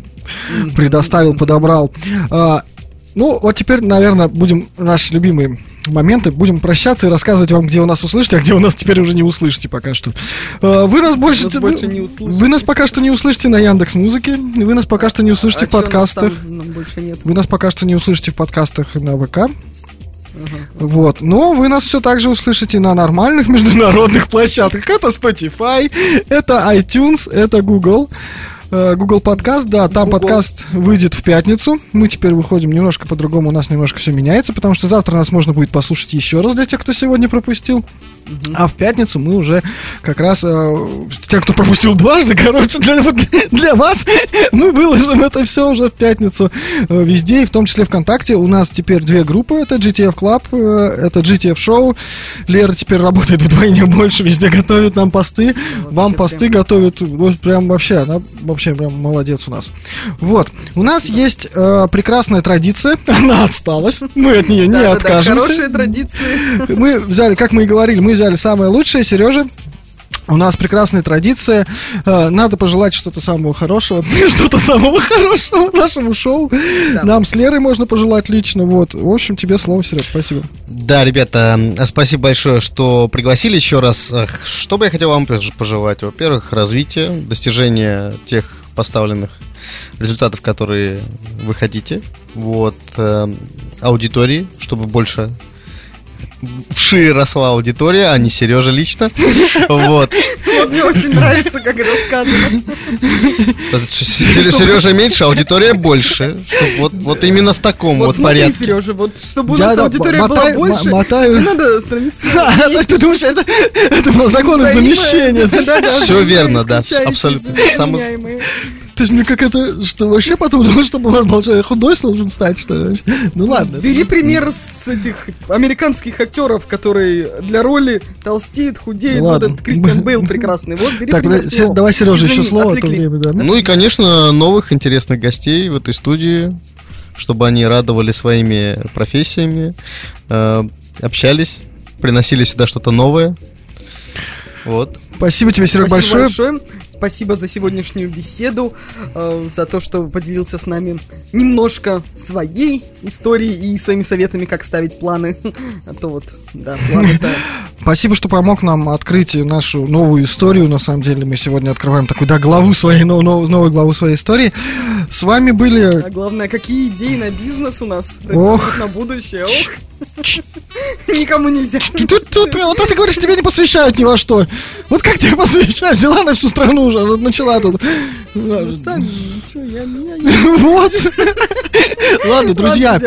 предоставил, подобрал. Ну, вот теперь, наверное, будем наши любимые моменты. Будем прощаться и рассказывать вам, где у нас услышите, а где у нас теперь уже не услышите пока что. А, Вы нас больше, нас больше не услышите. вы нас пока что не услышите на Яндекс Музыке, вы нас пока что не услышите А в нас подкастах. нет. Вы нас пока что не услышите в подкастах на ВК. Вот. Но вы нас все так же услышите на нормальных международных площадках. Это Spotify, это iTunes, это Google. Э, Google подкаст, да, там Google. подкаст выйдет в пятницу. Мы теперь выходим немножко по-другому, у нас немножко все меняется, потому что завтра нас можно будет послушать еще раз для тех, кто сегодня пропустил. А в пятницу мы уже как раз э, те, кто пропустил дважды, короче, для, вот для вас мы выложим это все уже в пятницу э, везде, и в том числе ВКонтакте. У нас теперь две группы. Это GTF Club, э, это GTF Show. Лера теперь работает вдвойне больше, везде готовит нам посты. Вам посты готовит, вот прям вообще, она вообще прям молодец у нас. Вот, у нас есть э, прекрасная традиция, она осталась, мы от нее не откажемся. Хорошие традиции. Мы взяли, как мы и говорили, мы взяли самое лучшее. Сережа, у нас прекрасная традиция. Э, Надо пожелать что-то самого хорошего. Что-то самого хорошего нашему шоу. Нам с Лерой можно пожелать лично. Вот. В общем, тебе слово, Серег. Спасибо. Да, ребята, м, спасибо большое, что пригласили еще раз. Что бы я хотел вам пож- пожелать? Во-первых, развитие, достижение тех поставленных результатов, которые вы хотите. Вот, эм, аудитории, чтобы больше вшире росла аудитория, а не Сережа лично. Вот. Вот мне очень нравится, как это сказано. Сережа меньше, аудитория больше. Вот, вот именно в таком вот, Вот смотри, порядке. Сережа, вот чтобы у нас аудитория была больше, мотаю. не надо. А, То есть ты думаешь, это, это был закон замещения? Всё верно, да, абсолютно. То есть мне как это, что вообще потом думал, чтобы у нас большой худой должен стать, что ли? Ну ладно. Бери пример с этих американских актеров, которые для роли толстеют, худеют. Ну Вот этот Кристиан Бейл прекрасный. Вот бери Так. Се- давай, Сережа, еще слово, время, да. Ну и, конечно, новых интересных гостей в этой студии, чтобы они радовали своими профессиями, э, общались, приносили сюда что-то новое. Вот. Спасибо тебе, Серег, Спасибо большое. Спасибо за сегодняшнюю беседу, э, за то, что поделился с нами немножко своей историей и своими советами, как ставить планы. А то вот, да, планы-то... Спасибо, что помог нам открыть нашу новую историю. На самом деле мы сегодня открываем такую, да, главу своей, нов- нов- новую главу своей истории. С вами были... А главное, какие идеи на бизнес у нас? Ох. На будущее, ох. Никому нельзя. Тут, тут, вот ты говоришь, тебя не посвящают ни во что. Вот как тебя посвящают? Взяла на всю страну уже, вот начала тут. Ну, не... Вот. Ладно, друзья.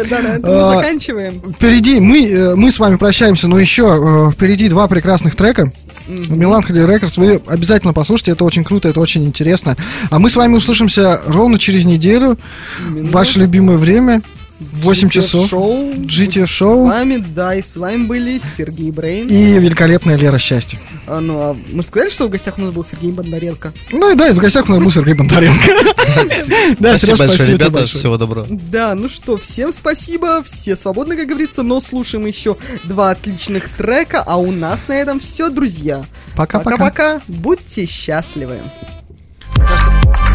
А, заканчиваем. Впереди мы, э, мы с вами прощаемся, но еще э, впереди два прекрасных трека. Melancholy Records, вы обязательно послушайте, это очень круто, это очень интересно. А мы с вами услышимся ровно через неделю, в ваше любимое время. 8 GTF часов. Шоу. GTF С шоу. вами, да, и с вами были Сергей Брейн. И великолепная Лера Счастья. А, ну, а мы сказали, что в гостях у нас был Сергей Бондаренко. Ну и да, и в гостях у нас был Сергей Бондаренко. Да, Спасибо большое, ребята. Всего доброго. Да, ну что, всем спасибо, все свободны, как говорится, но слушаем еще два отличных трека, а у нас на этом все, друзья. Пока-пока. Пока-пока, будьте счастливы. Кажется,